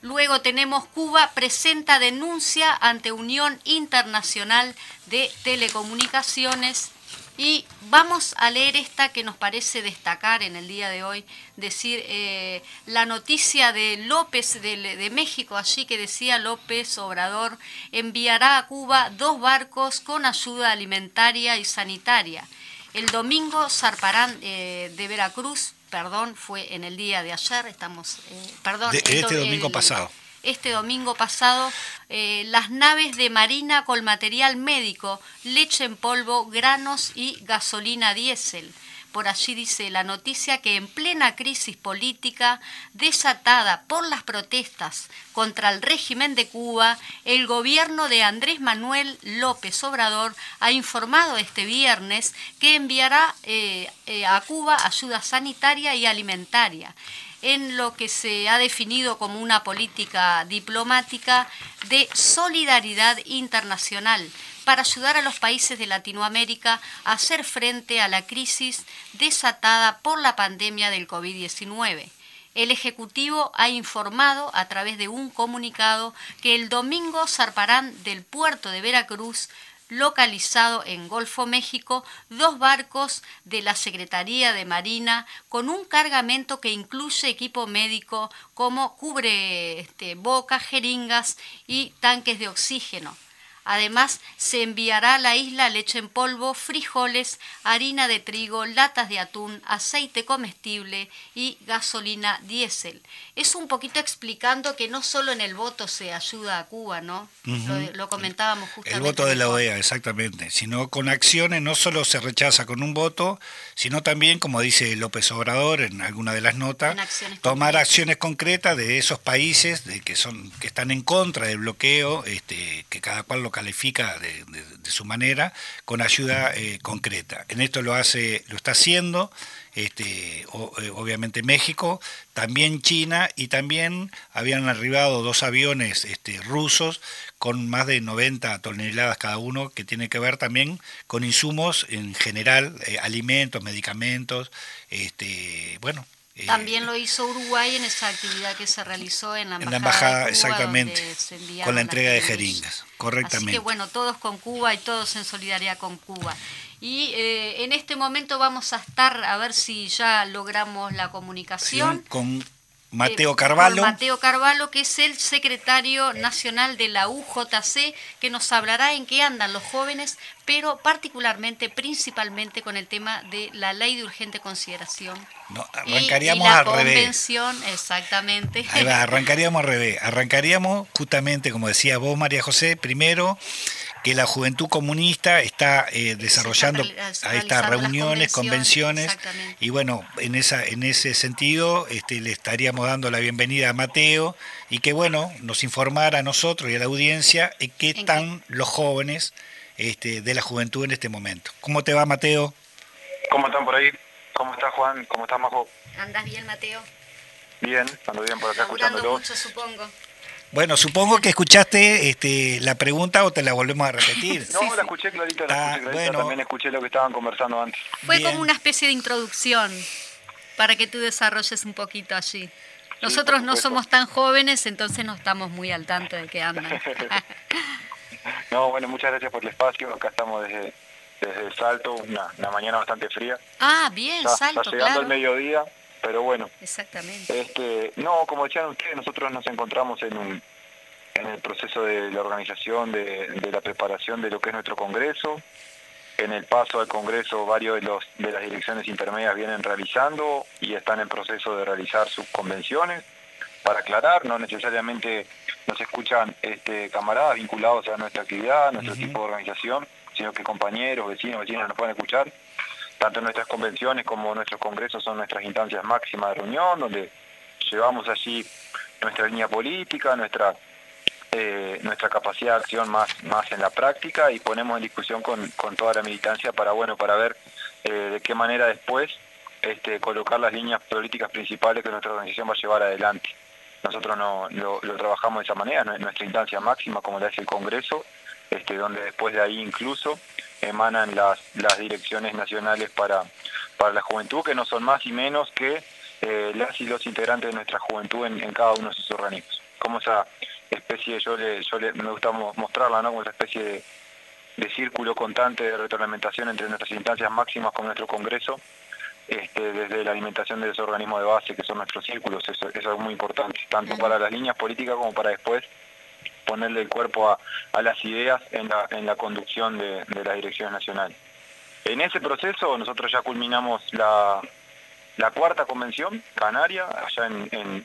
Luego tenemos Cuba presenta denuncia ante Unión Internacional de Telecomunicaciones y vamos a leer esta que nos parece destacar en el día de hoy, decir eh, la noticia de López de, de, México, allí que decía López Obrador, enviará a Cuba dos barcos con ayuda alimentaria y sanitaria. El domingo zarparán eh, de Veracruz, perdón, fue en el día de ayer, estamos, eh, perdón. De, este domingo pasado este domingo pasado eh, las naves de Marina con material médico, leche en polvo, granos y gasolina diésel. Por allí dice la noticia que en plena crisis política desatada por las protestas contra el régimen de Cuba, el gobierno de Andrés Manuel López Obrador ha informado este viernes que enviará eh, eh, a Cuba ayuda sanitaria y alimentaria en lo que se ha definido como una política diplomática de solidaridad internacional para ayudar a los países de Latinoamérica a hacer frente a la crisis desatada por la pandemia del COVID-19. El Ejecutivo ha informado a través de un comunicado que el domingo zarparán del puerto de Veracruz localizado en Golfo México dos barcos de la Secretaría de Marina con un cargamento que incluye equipo médico como cubre este, boca, jeringas y tanques de oxígeno. Además, se enviará a la isla leche en polvo, frijoles, harina de trigo, latas de atún, aceite comestible y gasolina diésel. Es un poquito explicando que no solo en el voto se ayuda a Cuba, ¿no? lo, comentábamos justamente. El voto de la OEA, exactamente. Sino con acciones no solo se rechaza con un voto, sino también, como dice López Obrador en alguna de las notas, tomar acciones concretas de esos países de que son que están en contra del bloqueo, este, que cada cual lo califica de, su manera con ayuda eh, concreta. En esto lo hace, lo está haciendo, este, eh, obviamente México, también China y también habían arribado dos aviones este, rusos con más de 90 toneladas cada uno, que tiene que ver también con insumos en general, eh, alimentos, medicamentos, este, bueno, también lo hizo Uruguay en esa actividad que se realizó en la embajada. En la embajada, exactamente. Con la entrega de jeringas, correctamente. Así que bueno, todos con Cuba y todos en solidaridad con Cuba. Y eh, en este momento vamos a estar, a ver si ya logramos la comunicación. con Mateo Carvalho. Mateo Carvalho, que es el secretario nacional de la UJC, que nos hablará en qué andan los jóvenes, pero particularmente, principalmente con el tema de la ley de urgente consideración. No, arrancaríamos y, la convención, exactamente. arrancaríamos al revés. Arrancaríamos justamente, como decía vos, María José, primero que la Juventud Comunista está eh, desarrollando a estas reuniones, convenciones, y bueno, en esa en ese sentido este, le estaríamos dando la bienvenida a Mateo y que bueno, nos informara a nosotros y a la audiencia en qué están los jóvenes este, de la juventud en este momento. ¿Cómo te va Mateo? ¿Cómo están por ahí? ¿Cómo está Juan? ¿Cómo está Majo? ¿Andas bien Mateo? Bien, ando bien por acá escuchándolo. mucho supongo. Bueno, supongo que escuchaste este, la pregunta o te la volvemos a repetir. no, la escuché clarita, la escuché clarita, también escuché lo que estaban conversando antes. Fue como una especie de introducción para que tú desarrolles un poquito allí. Nosotros no somos tan jóvenes, entonces no estamos muy al tanto de qué andan. no, bueno, muchas gracias por el espacio. Acá estamos desde, desde Salto, una, mañana bastante fría. Ah, bien, Salto, está llegando el mediodía pero bueno. Exactamente. Este, no, como decían ustedes, nosotros nos encontramos en, un, en el proceso de la organización, de, la preparación de lo que es nuestro Congreso. En el paso al Congreso varios de, los, de las direcciones intermedias vienen realizando y están en proceso de realizar sus convenciones. Para aclarar, no necesariamente nos escuchan este, camaradas vinculados a nuestra actividad, a nuestro tipo de organización, sino que compañeros, vecinos, vecinas nos pueden escuchar tanto nuestras convenciones como nuestros congresos son nuestras instancias máximas de reunión, donde llevamos allí nuestra línea política, nuestra eh, nuestra capacidad de acción más, más en la práctica y ponemos en discusión con, toda la militancia para bueno para ver eh, de qué manera después este, colocar las líneas políticas principales que nuestra organización va a llevar adelante. Nosotros no, lo, trabajamos de esa manera, nuestra instancia máxima, como la es el Congreso, este, donde después de ahí incluso emanan las, las direcciones nacionales para, para la juventud, que no son más y menos que eh, las y los integrantes de nuestra juventud en, cada uno de sus organismos. Como esa especie, yo, le, yo le, me gusta mostrarla, ¿no? como esa especie de, de círculo constante de retroalimentación entre nuestras instancias máximas con nuestro Congreso, este, desde la alimentación de ese organismo de base, que son nuestros círculos, eso, eso es muy importante, tanto para las líneas políticas como para después ponerle el cuerpo a, las ideas en la, conducción de, la dirección nacional. En ese proceso nosotros ya culminamos la, cuarta convención canaria, allá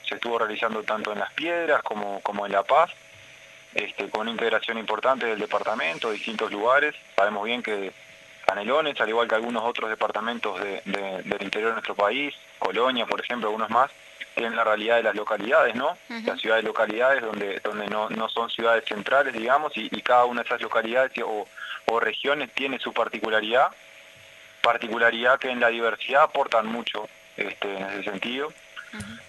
se estuvo realizando tanto en Las Piedras como, en La Paz, este, con una integración importante del departamento, de distintos lugares. Sabemos bien que Canelones, al igual que algunos otros departamentos del interior de nuestro país, Colonia, por ejemplo, algunos más, tienen la realidad de las localidades, ¿no? Las ciudades localidades donde, donde no, no son ciudades centrales, digamos, y, cada una de esas localidades o, regiones tiene su particularidad, particularidad que en la diversidad aportan mucho este, en ese sentido.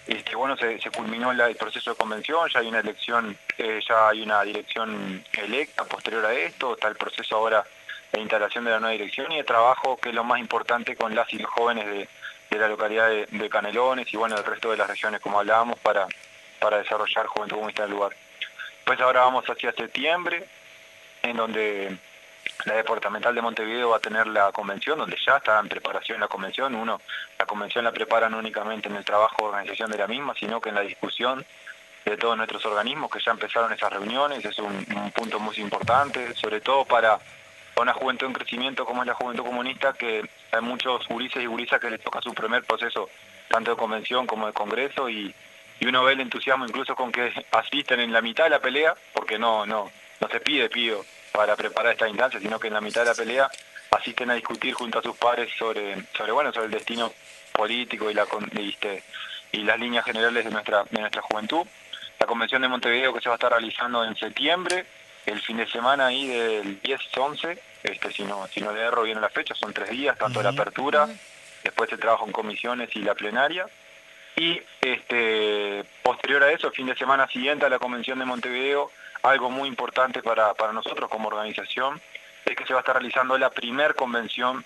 este, bueno, se, culminó el proceso de convención, ya hay una elección, eh, ya hay una dirección electa posterior a esto, está el proceso ahora de instalación de la nueva dirección y de trabajo, que es lo más importante con las y los jóvenes de, de la localidad de, Canelones y bueno, del resto de las regiones, como hablábamos, para, para desarrollar Juventud Comunista en el lugar. Pues ahora vamos hacia septiembre, en donde la departamental de Montevideo va a tener la convención, donde ya está en preparación la convención. Uno, la convención la preparan únicamente en el trabajo de organización de la misma, sino que en la discusión de todos nuestros organismos, que ya empezaron esas reuniones, es un punto muy importante, sobre todo para una juventud en crecimiento como es la juventud comunista, que hay muchos gurises y gurisas que les toca su primer proceso, tanto de convención como de congreso, y, uno ve el entusiasmo incluso con que asisten en la mitad de la pelea, porque no, no, no se pide pido para preparar esta instancia, sino que en la mitad de la pelea asisten a discutir junto a sus padres sobre, sobre bueno, sobre el destino político y la este, y las líneas generales de nuestra, de nuestra juventud. La convención de Montevideo que se va a estar realizando en septiembre, el fin de semana ahí del 10-11, este, si, no, si no le erro bien la fecha, son tres días, tanto la apertura, después el trabajo en comisiones y la plenaria. Y este, posterior a eso, fin de semana siguiente a la Convención de Montevideo, algo muy importante para, para nosotros como organización, es que se va a estar realizando la primer convención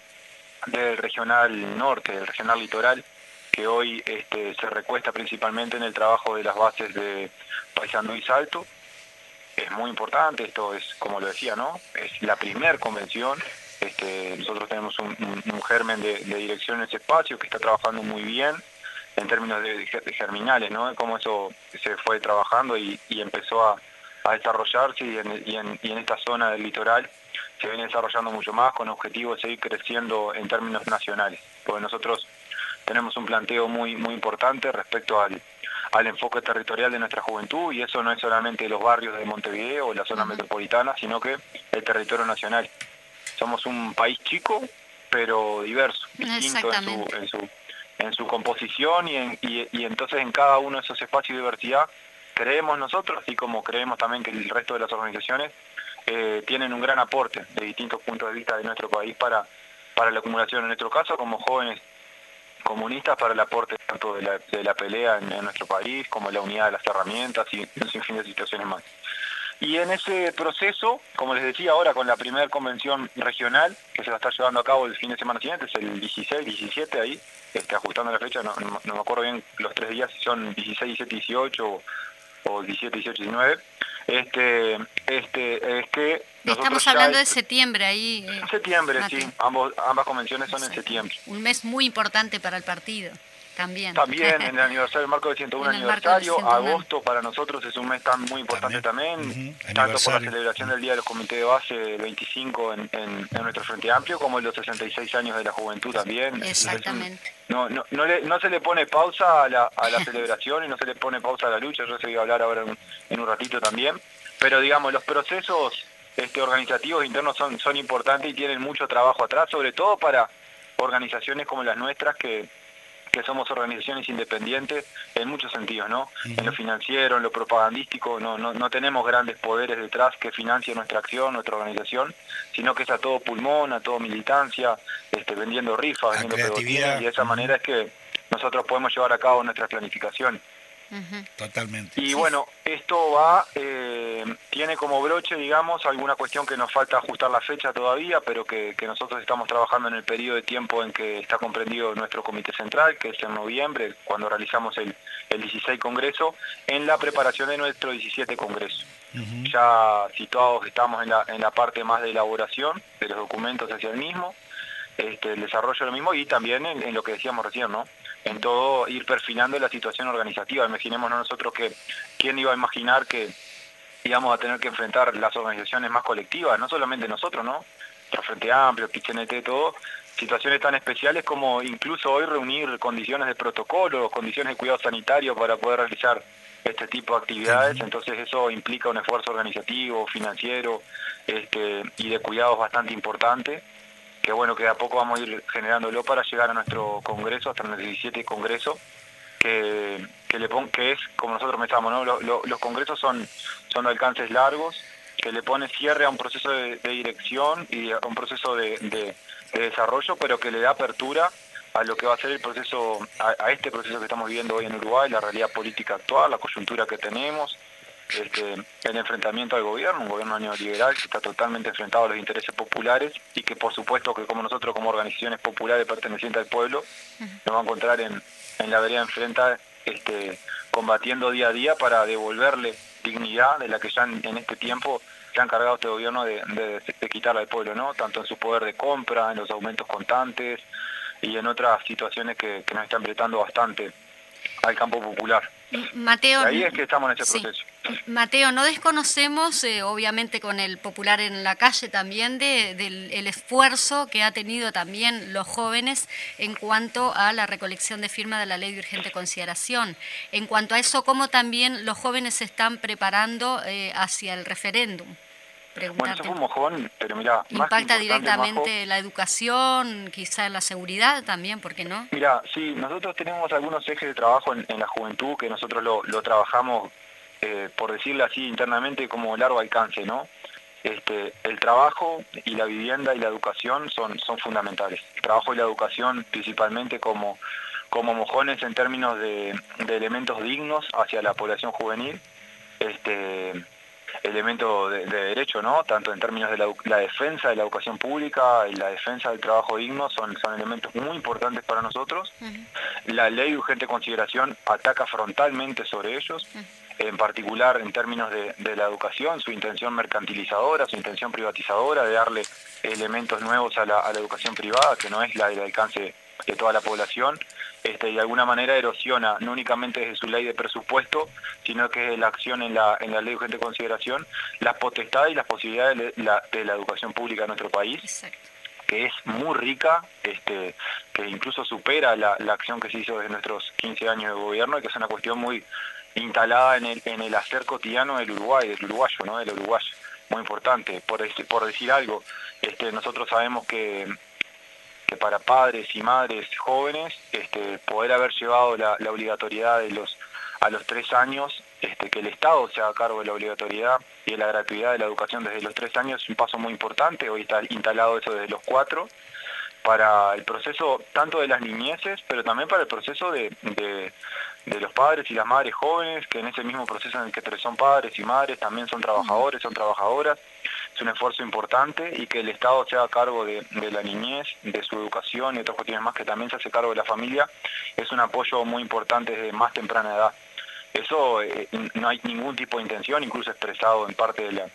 del regional norte, del regional litoral, que hoy este, se recuesta principalmente en el trabajo de las bases de Paisandú y Salto, es muy importante, esto es, como lo decía, ¿no? Es la primer convención. Este, nosotros tenemos un, germen de, dirección en ese espacio que está trabajando muy bien en términos de, germinales, ¿no? Cómo eso se fue trabajando y, empezó a, desarrollarse y en, y en esta zona del litoral se viene desarrollando mucho más con objetivo de seguir creciendo en términos nacionales. Porque nosotros tenemos un planteo muy, muy importante respecto al, al enfoque territorial de nuestra juventud y eso no es solamente los barrios de Montevideo o la zona metropolitana, sino que el territorio nacional. Somos un país chico, pero diverso, distinto en su, en su, composición y, y, entonces en cada uno de esos espacios de diversidad creemos nosotros, así como creemos también que el resto de las organizaciones eh, tienen un gran aporte de distintos puntos de vista de nuestro país para, para la acumulación, en nuestro caso como jóvenes comunistas para el aporte tanto de la, de la pelea en, nuestro país como la unidad de las herramientas y un sinfín de situaciones más. Y en ese proceso, como les decía ahora, con la primera convención regional, que se va a estar llevando a cabo el fin de semana siguiente, es el 16, 17 ahí, este, ajustando la fecha, no, me acuerdo bien los tres días, si son 16, 17, 18 o, 17, 18, 19, este, este, es que... Estamos hablando de septiembre ahí. Eh, septiembre, sí, Ambos, ambas convenciones son en septiembre. Un mes muy importante para el partido. También. También en el aniversario, el marco del 101 aniversario. Agosto para nosotros es un mes tan muy importante también, tanto por la celebración del Día de los Comités de Base 25 en, en, nuestro Frente Amplio, como en los 66 años de la juventud también. Exactamente. no, no, no, le, no se le pone pausa a la, a la celebración y no se le pone pausa a la lucha, yo se voy a hablar ahora en, en un ratito también, pero digamos, los procesos este, organizativos internos son, son importantes y tienen mucho trabajo atrás, sobre todo para organizaciones como las nuestras que que somos organizaciones independientes en muchos sentidos, ¿no? En lo financiero, en lo propagandístico, no, no, no tenemos grandes poderes detrás que financien nuestra acción, nuestra organización, sino que es a todo pulmón, a todo militancia, este, vendiendo rifas, vendiendo y de esa manera es que nosotros podemos llevar a cabo Totalmente. Y bueno, esto va, eh, tiene como broche, digamos, alguna cuestión que nos falta ajustar la fecha todavía, pero que, nosotros estamos trabajando en el periodo de tiempo en que está comprendido nuestro comité central, que es en noviembre, cuando realizamos el, el 16 Congreso, en la preparación de nuestro 17 Congreso. Ya situados estamos en la, en la parte más de elaboración de los documentos hacia el mismo, este, el desarrollo de lo mismo y también en lo que decíamos recién, ¿no? En todo ir perfilando la situación organizativa. Imaginemos nosotros que, ¿quién iba a imaginar que íbamos a tener que enfrentar las organizaciones más colectivas, no solamente nosotros, ¿no? Nuestro Frente Amplio, PICHNT, todo, situaciones tan especiales como incluso hoy reunir condiciones de protocolo, condiciones de cuidado sanitario para poder realizar este tipo de actividades, entonces eso implica un esfuerzo organizativo, financiero este, y de cuidados bastante importante que bueno, que a poco vamos a ir generándolo para llegar a nuestro congreso, hasta el 17 congreso, que, que, le que es como nosotros pensamos, ¿no? los congresos son, son de alcances largos, que le pone cierre a un proceso de, dirección y a un proceso de, desarrollo, pero que le da apertura a lo que va a ser el proceso, a, este proceso que estamos viviendo hoy en Uruguay, la realidad política actual, la coyuntura que tenemos, este, el enfrentamiento al gobierno, un gobierno neoliberal que está totalmente enfrentado a los intereses populares y que por supuesto que como nosotros como organizaciones populares pertenecientes al pueblo nos va a encontrar en, la vereda enfrenta este, combatiendo día a día para devolverle dignidad de la que ya en, este tiempo se ha encargado este gobierno de, de, quitarle al pueblo, ¿no? tanto en su poder de compra, en los aumentos constantes y en otras situaciones que, que nos están apretando bastante al campo popular. Mateo, ahí es que estamos en ese proceso. Mateo, no desconocemos, eh, obviamente con el popular en la calle también, de, del el esfuerzo que ha tenido también los jóvenes en cuanto a la recolección de firmas de la ley de urgente consideración. En cuanto a eso, ¿cómo también los jóvenes se están preparando eh, hacia el referéndum? Bueno, eso fue un mojón, pero mira, impacta directamente la educación, quizá la seguridad también, ¿por qué no? Mira, sí, nosotros tenemos algunos ejes de trabajo en, la juventud que nosotros lo, trabajamos, eh, por decirlo así internamente, como largo alcance, ¿no? Este, el trabajo y la vivienda y la educación son, son fundamentales. El trabajo y la educación principalmente como, como mojones en términos de, de elementos dignos hacia la población juvenil. Este, elemento de, derecho, ¿no? Tanto en términos de la, defensa de la educación pública y la defensa del trabajo digno son, son elementos muy importantes para nosotros. La ley de urgente consideración ataca frontalmente sobre ellos, en particular en términos de, la educación, su intención mercantilizadora, su intención privatizadora de darle elementos nuevos a la, a la educación privada, que no es la del alcance de toda la población, este, y de alguna manera erosiona, no únicamente desde su ley de presupuesto, sino que es la acción en la, en la ley de urgente consideración, las potestades y las posibilidades de la, de la educación pública en nuestro país. que es muy rica, este, que incluso supera la, acción que se hizo desde nuestros 15 años de gobierno y que es una cuestión muy instalada en el, en el hacer cotidiano del Uruguay, del uruguayo, ¿no? del uruguayo, muy importante. Por, por decir algo, este, nosotros sabemos que que para padres y madres jóvenes este, poder haber llevado la, obligatoriedad de los a los tres años, este, que el Estado se haga cargo de la obligatoriedad y de la gratuidad de la educación desde los tres años es un paso muy importante, hoy está instalado eso desde los cuatro, para el proceso tanto de las niñeces, pero también para el proceso de, de los padres y las madres jóvenes, que en ese mismo proceso en el que son padres y madres también son trabajadores, son trabajadoras, es un esfuerzo importante y que el Estado se haga cargo de, la niñez, de su educación y otras cuestiones más que también se hace cargo de la familia, es un apoyo muy importante desde más temprana edad. Eso eh, no hay ningún tipo de intención, incluso expresado en parte de la,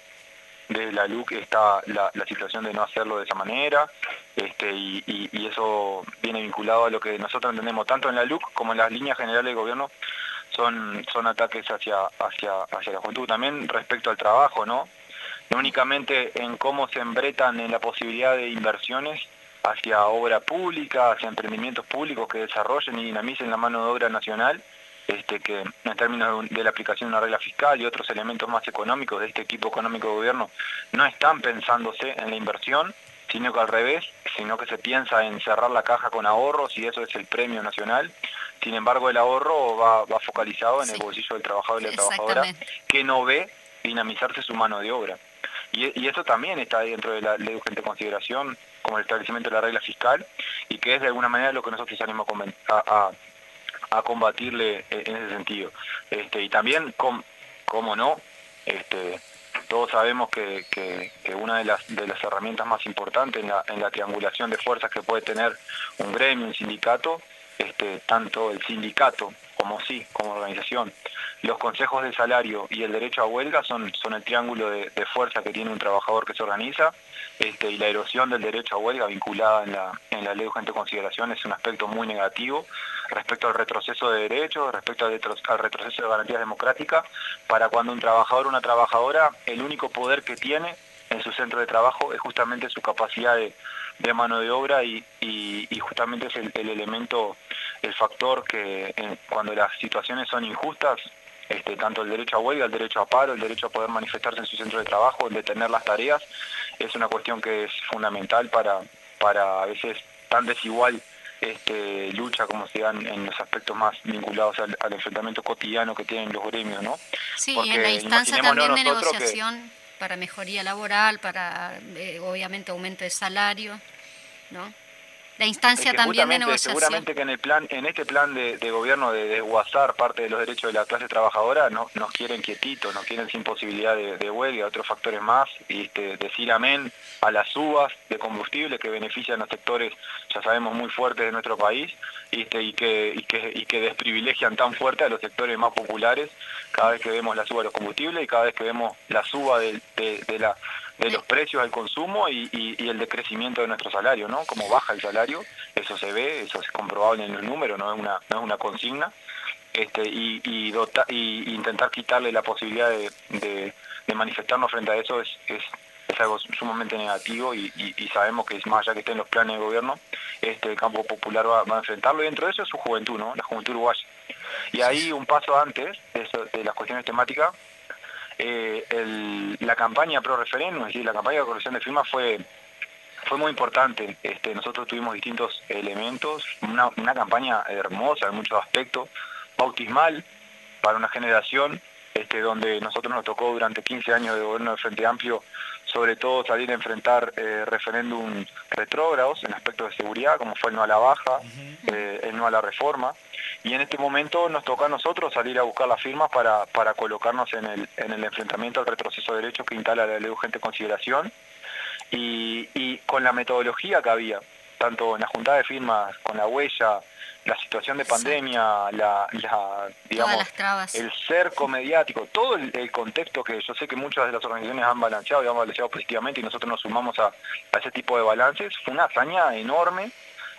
de la LUC está la, situación de no hacerlo de esa manera este, y, eso viene vinculado a lo que nosotros entendemos tanto en la LUC como en las líneas generales del gobierno son, son ataques hacia, hacia, hacia la juventud. También respecto al trabajo, ¿no? No únicamente en cómo se embretan en la posibilidad de inversiones hacia obra pública, hacia emprendimientos públicos que desarrollen y dinamicen la mano de obra nacional, este, que en términos de, la aplicación de una regla fiscal y otros elementos más económicos de este equipo económico de gobierno no están pensándose en la inversión, sino que al revés sino que se piensa en cerrar la caja con ahorros y eso es el premio nacional. Sin embargo, el ahorro va, focalizado en el bolsillo del trabajador y la trabajadora que no ve dinamizarse su mano de obra. Y, eso también está dentro de la ley de urgente consideración, como el establecimiento de la regla fiscal, y que es de alguna manera lo que nosotros salimos a, a, combatirle en ese sentido. Este, y también, como no, este, todos sabemos que, una de las, de las herramientas más importantes en la, en la triangulación de fuerzas que puede tener un gremio, un sindicato, este, tanto el sindicato como sí, como organización, los consejos de salario y el derecho a huelga son, son el triángulo de, fuerza que tiene un trabajador que se organiza este, y la erosión del derecho a huelga vinculada en la, en la ley de urgente consideración es un aspecto muy negativo respecto al retroceso de derechos, respecto al, retroceso de garantías democráticas, para cuando un trabajador o una trabajadora, el único poder que tiene en su centro de trabajo es justamente su capacidad de, mano de obra y, justamente es el, elemento, el factor que cuando las situaciones son injustas, este, tanto el derecho a huelga, el derecho a paro, el derecho a poder manifestarse en su centro de trabajo, el de tener las tareas, es una cuestión que es fundamental para, para a veces tan desigual este, lucha como se dan en los aspectos más vinculados al, enfrentamiento cotidiano que tienen los gremios, ¿no? Sí, y en la instancia también de negociación para mejoría laboral, para eh, obviamente aumento de salario, ¿no? La instancia también de negociación. Seguramente que en el plan, en este plan de, gobierno de desguazar parte de los derechos de la clase trabajadora, no, nos quieren quietitos, nos quieren sin posibilidad de, de huelga, otros factores más, y este, decir amén a las subas de combustible que benefician a sectores, ya sabemos, muy fuertes de nuestro país, y, este, y, que, y, que, y que desprivilegian tan fuerte a los sectores más populares cada vez que vemos la suba de los combustibles y cada vez que vemos la suba de, de la de los precios al consumo y, el decrecimiento de nuestro salario, ¿no? Como baja el salario, eso se ve, eso es comprobable en el número, no es una, no es una consigna, este, y, y, intentar quitarle la posibilidad de, manifestarnos frente a eso es, es, algo sumamente negativo y, sabemos que es más allá que esté en los planes de gobierno, este el campo popular va, a enfrentarlo y dentro de eso es su juventud, ¿no? La juventud uruguaya. Y ahí un paso antes de, de las cuestiones temáticas, eh, la campaña pro referéndum, es decir, la campaña de corrección de firmas fue fue muy importante. Este, nosotros tuvimos distintos elementos, una, campaña hermosa en muchos aspectos, bautismal para una generación, este, donde nosotros nos tocó durante 15 años de gobierno de Frente Amplio, sobre todo salir a enfrentar eh, referéndum retrógrados en aspectos de seguridad, como fue el no a la baja, eh, el no a la reforma, y en este momento nos toca a nosotros salir a buscar las firmas para, para colocarnos en el, en el enfrentamiento al retroceso de derechos que instala la ley urgente consideración. Y, y con la metodología que había, tanto en la juntada de firmas, con la huella, la situación de pandemia, la, digamos, el cerco mediático, todo el, contexto que yo sé que muchas de las organizaciones han balanceado y han balanceado positivamente y nosotros nos sumamos a, a ese tipo de balances, fue una hazaña enorme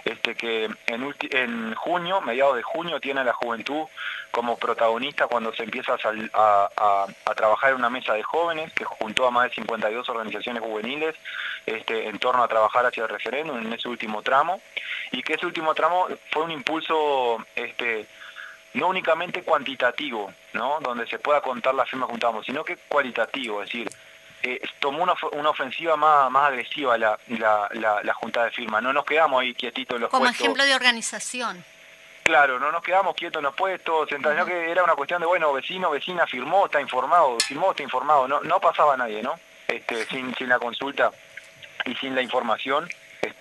este, que en, junio, mediados de junio, tiene la juventud como protagonista cuando se empieza a, trabajar en una mesa de jóvenes que juntó a más de 52 organizaciones juveniles este, en torno a trabajar hacia el referéndum en ese último tramo y que ese último tramo fue un impulso este, no únicamente cuantitativo, ¿no? donde se pueda contar las firmas juntamos, sino que cualitativo, es decir, eh, tomó una, una, ofensiva más, más agresiva la, la, la, Junta de Firma. No nos quedamos ahí quietitos en los Como ejemplo de organización. Claro, no nos quedamos quietos en los puestos, sino que era una cuestión de, bueno, vecino, vecina firmó, está informado, firmó, está informado. No, no pasaba nadie, ¿no? Este, sin, sin la consulta y sin la información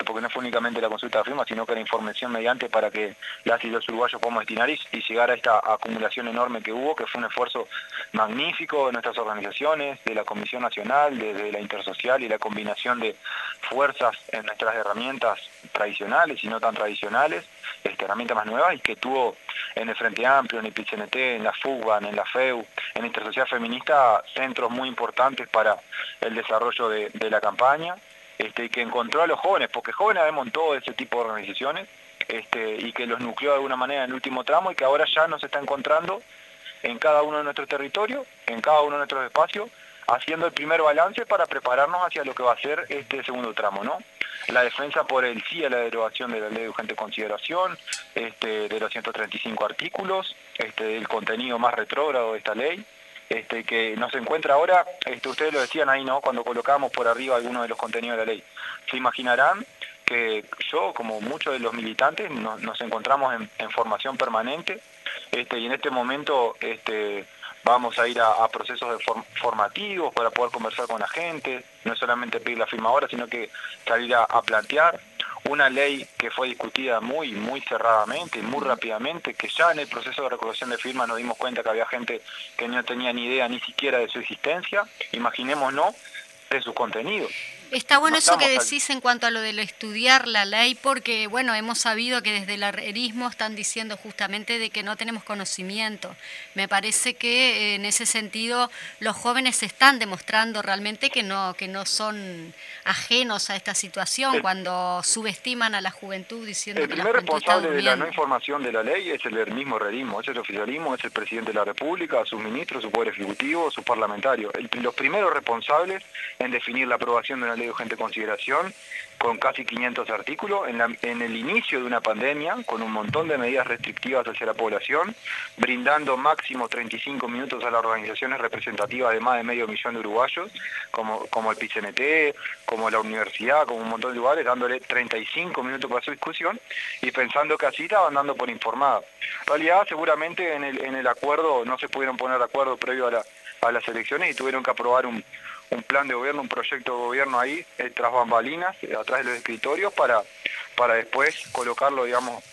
porque no fue únicamente la consulta de firma, sino que la información mediante para que las y los uruguayos podamos destinar y, llegar a esta acumulación enorme que hubo, que fue un esfuerzo magnífico de nuestras organizaciones, de la Comisión Nacional, desde la Intersocial y la combinación de fuerzas en nuestras herramientas tradicionales y no tan tradicionales, este, herramientas más nuevas y que tuvo en el Frente Amplio, en el PCNT, en la FUGAN, en la FEU, en la Intersocial Feminista, centros muy importantes para el desarrollo de la campaña este, que encontró a los jóvenes, porque jóvenes vemos en todo ese tipo de organizaciones, este, y que los nucleó de alguna manera en el último tramo y que ahora ya nos está encontrando en cada uno de nuestros territorios, en cada uno de nuestros espacios, haciendo el primer balance para prepararnos hacia lo que va a ser este segundo tramo, ¿no? La defensa por el sí a la derogación de la ley de urgente consideración, este, de los 135 artículos, este, el contenido más retrógrado de esta ley, este, que nos encuentra ahora, este, ustedes lo decían ahí, ¿no? Cuando colocamos por arriba algunos de los contenidos de la ley. Se imaginarán que yo, como muchos de los militantes, nos encontramos en, formación permanente este, y en este momento este, vamos a ir a, procesos formativos para poder conversar con la gente, no solamente pedir la firma ahora, sino que salir a, plantear una ley que fue discutida muy, muy cerradamente, muy rápidamente, que ya en el proceso de recolección de firmas nos dimos cuenta que había gente que no tenía ni idea ni siquiera de su existencia, imaginémonos de sus contenidos. Está bueno eso que decís en cuanto a lo de estudiar la ley, porque bueno, hemos sabido que desde el arrerismo están diciendo justamente de que no tenemos conocimiento. Me parece que eh, en ese sentido los jóvenes están demostrando realmente que no, que no son ajenos a esta situación cuando subestiman a la juventud diciendo el que El primer responsable de la no información de la ley es el mismo arrerismo, es el oficialismo, es el presidente de la República, sus ministros, su poder ejecutivo, sus parlamentarios. los primeros responsables en definir la aprobación de una ley de consideración con casi 500 artículos, en, el inicio de una pandemia, con un montón de medidas restrictivas hacia la población, brindando máximo 35 minutos a las organizaciones representativas de más de medio millón de uruguayos, como, como el PCNT, como la universidad, como un montón de lugares, dándole 35 minutos para su discusión y pensando que así estaban dando por informada. En realidad, seguramente en el, en acuerdo no se pudieron poner de acuerdo previo a, a las elecciones y tuvieron que aprobar un, un plan de gobierno, un proyecto de gobierno ahí, eh, tras bambalinas, eh, atrás de los escritorios, para, para después colocarlo, digamos,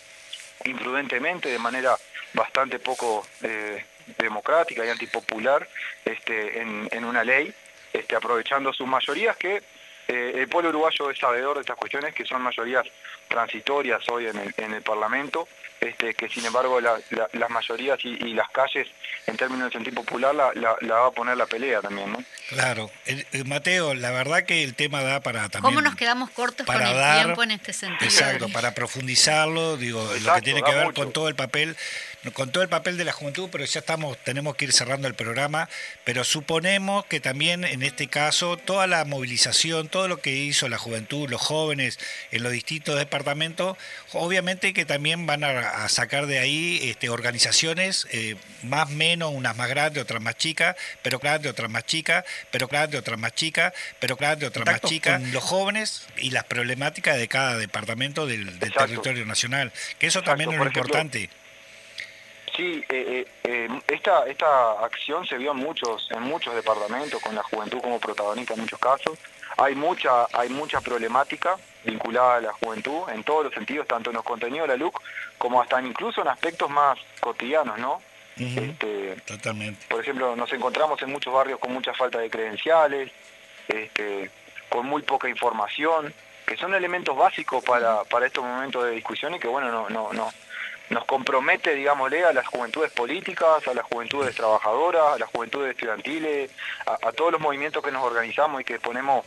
imprudentemente, de manera bastante poco eh, democrática y antipopular, este, en, en, una ley, este, aprovechando sus mayorías que el pueblo uruguayo es sabedor de estas cuestiones, que son mayorías transitorias hoy en el, en el Parlamento, este, que sin embargo las mayorías y, las calles, en términos de sentido popular, la, va a poner la pelea también, ¿no? Claro. Mateo, la verdad que el tema da para también... ¿Cómo nos quedamos cortos con el tiempo en este sentido? Exacto, para profundizarlo, digo, lo que tiene que ver con todo el papel con todo el papel de la juventud, pero ya estamos, tenemos que ir cerrando el programa, pero suponemos que también en este caso toda la movilización, todo lo que hizo la juventud, los jóvenes en los distintos departamentos, obviamente que también van a, sacar de ahí este, organizaciones eh, más menos, unas más grandes, otras más chicas, pero grandes, otras más chicas, pero grandes, otras más chicas, pero grandes, otras más chicas, los jóvenes y las problemáticas de cada departamento del, territorio nacional, que eso también es lo importante. Sí, eh, eh, eh, esta, esta acción se vio en muchos, en muchos departamentos, con la juventud como protagonista en muchos casos. Hay mucha, hay mucha problemática vinculada a la juventud en todos los sentidos, tanto en los contenidos de la LUC como hasta incluso en aspectos más cotidianos, ¿no? este, Totalmente. Por ejemplo, nos encontramos en muchos barrios con mucha falta de credenciales, este, con muy poca información, que son elementos básicos para, para estos momentos de discusión y que bueno, no, no, no, nos compromete, digámosle, a las juventudes políticas, a las juventudes trabajadoras, a las juventudes estudiantiles, a, todos los movimientos que nos organizamos y que ponemos,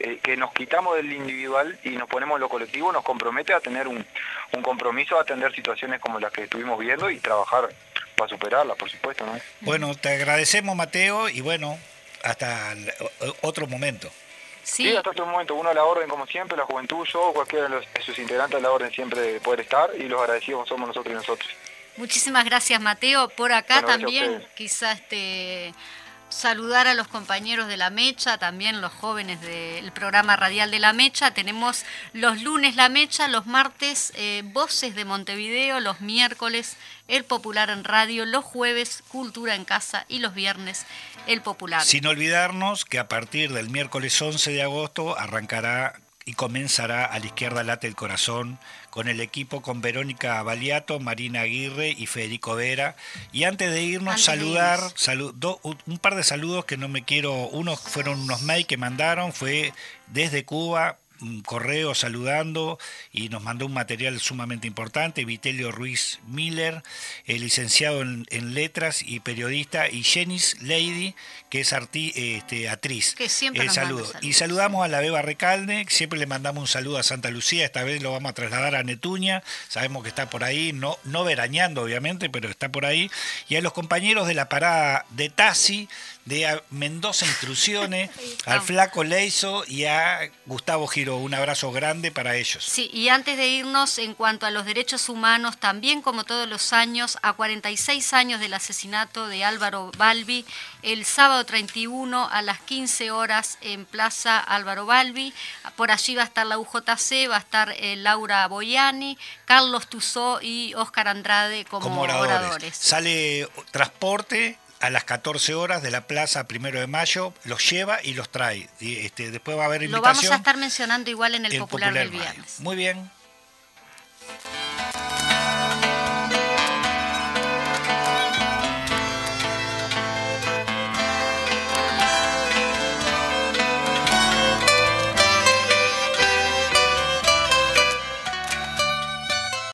eh, que nos quitamos del individual y nos ponemos en lo colectivo, nos compromete a tener un, compromiso a atender situaciones como las que estuvimos viendo y trabajar para superarlas, por supuesto. ¿no? Bueno, te agradecemos, Mateo, y bueno, hasta otro momento. Sí. hasta este momento, uno a la orden como siempre, la juventud, yo, cualquiera de, sus integrantes a la orden siempre de poder estar y los agradecidos somos nosotros y nosotros. Muchísimas gracias Mateo. Por acá también quizás este saludar a los compañeros de la Mecha, también los jóvenes del programa radial de la Mecha. Tenemos los lunes la Mecha, los martes eh, Voces de Montevideo, los miércoles El Popular en Radio, los jueves Cultura en Casa y los viernes El Popular. Sin olvidarnos que a partir del miércoles 11 de agosto arrancará y comenzará a la izquierda late el corazón con el equipo con Verónica Baliato, Marina Aguirre y Federico Vera. Y antes de irnos, saludar, un par de saludos que no me quiero, unos fueron unos mails que mandaron, fue desde Cuba, un correo saludando y nos mandó un material sumamente importante, Vitelio Ruiz Miller, el licenciado en, letras y periodista, y Jenis Lady, que es este, actriz. Que siempre eh, saludo. Y saludamos a la Beba Recalde, siempre le mandamos un saludo a Santa Lucía, esta vez lo vamos a trasladar a Netuña, sabemos que está por ahí, no, no verañando obviamente, pero está por ahí, y a los compañeros de la parada de Tassi, de Mendoza Intrusiones, al Flaco Leizo y a Gustavo Giro. Un abrazo grande para ellos. Sí, y antes de irnos, en cuanto a los derechos humanos, también como todos los años, a 46 años del asesinato de Álvaro Balbi, el sábado 31 a las 15 horas en Plaza Álvaro Balbi. Por allí va a estar la UJC, va a estar eh, Laura Boyani, Carlos Tuzó y Óscar Andrade como, oradores. Sale transporte a las 14 horas de la plaza primero de mayo, los lleva y los trae. Este, después va a haber invitación. Lo vamos a estar mencionando igual en el, popular, del viernes. Muy bien.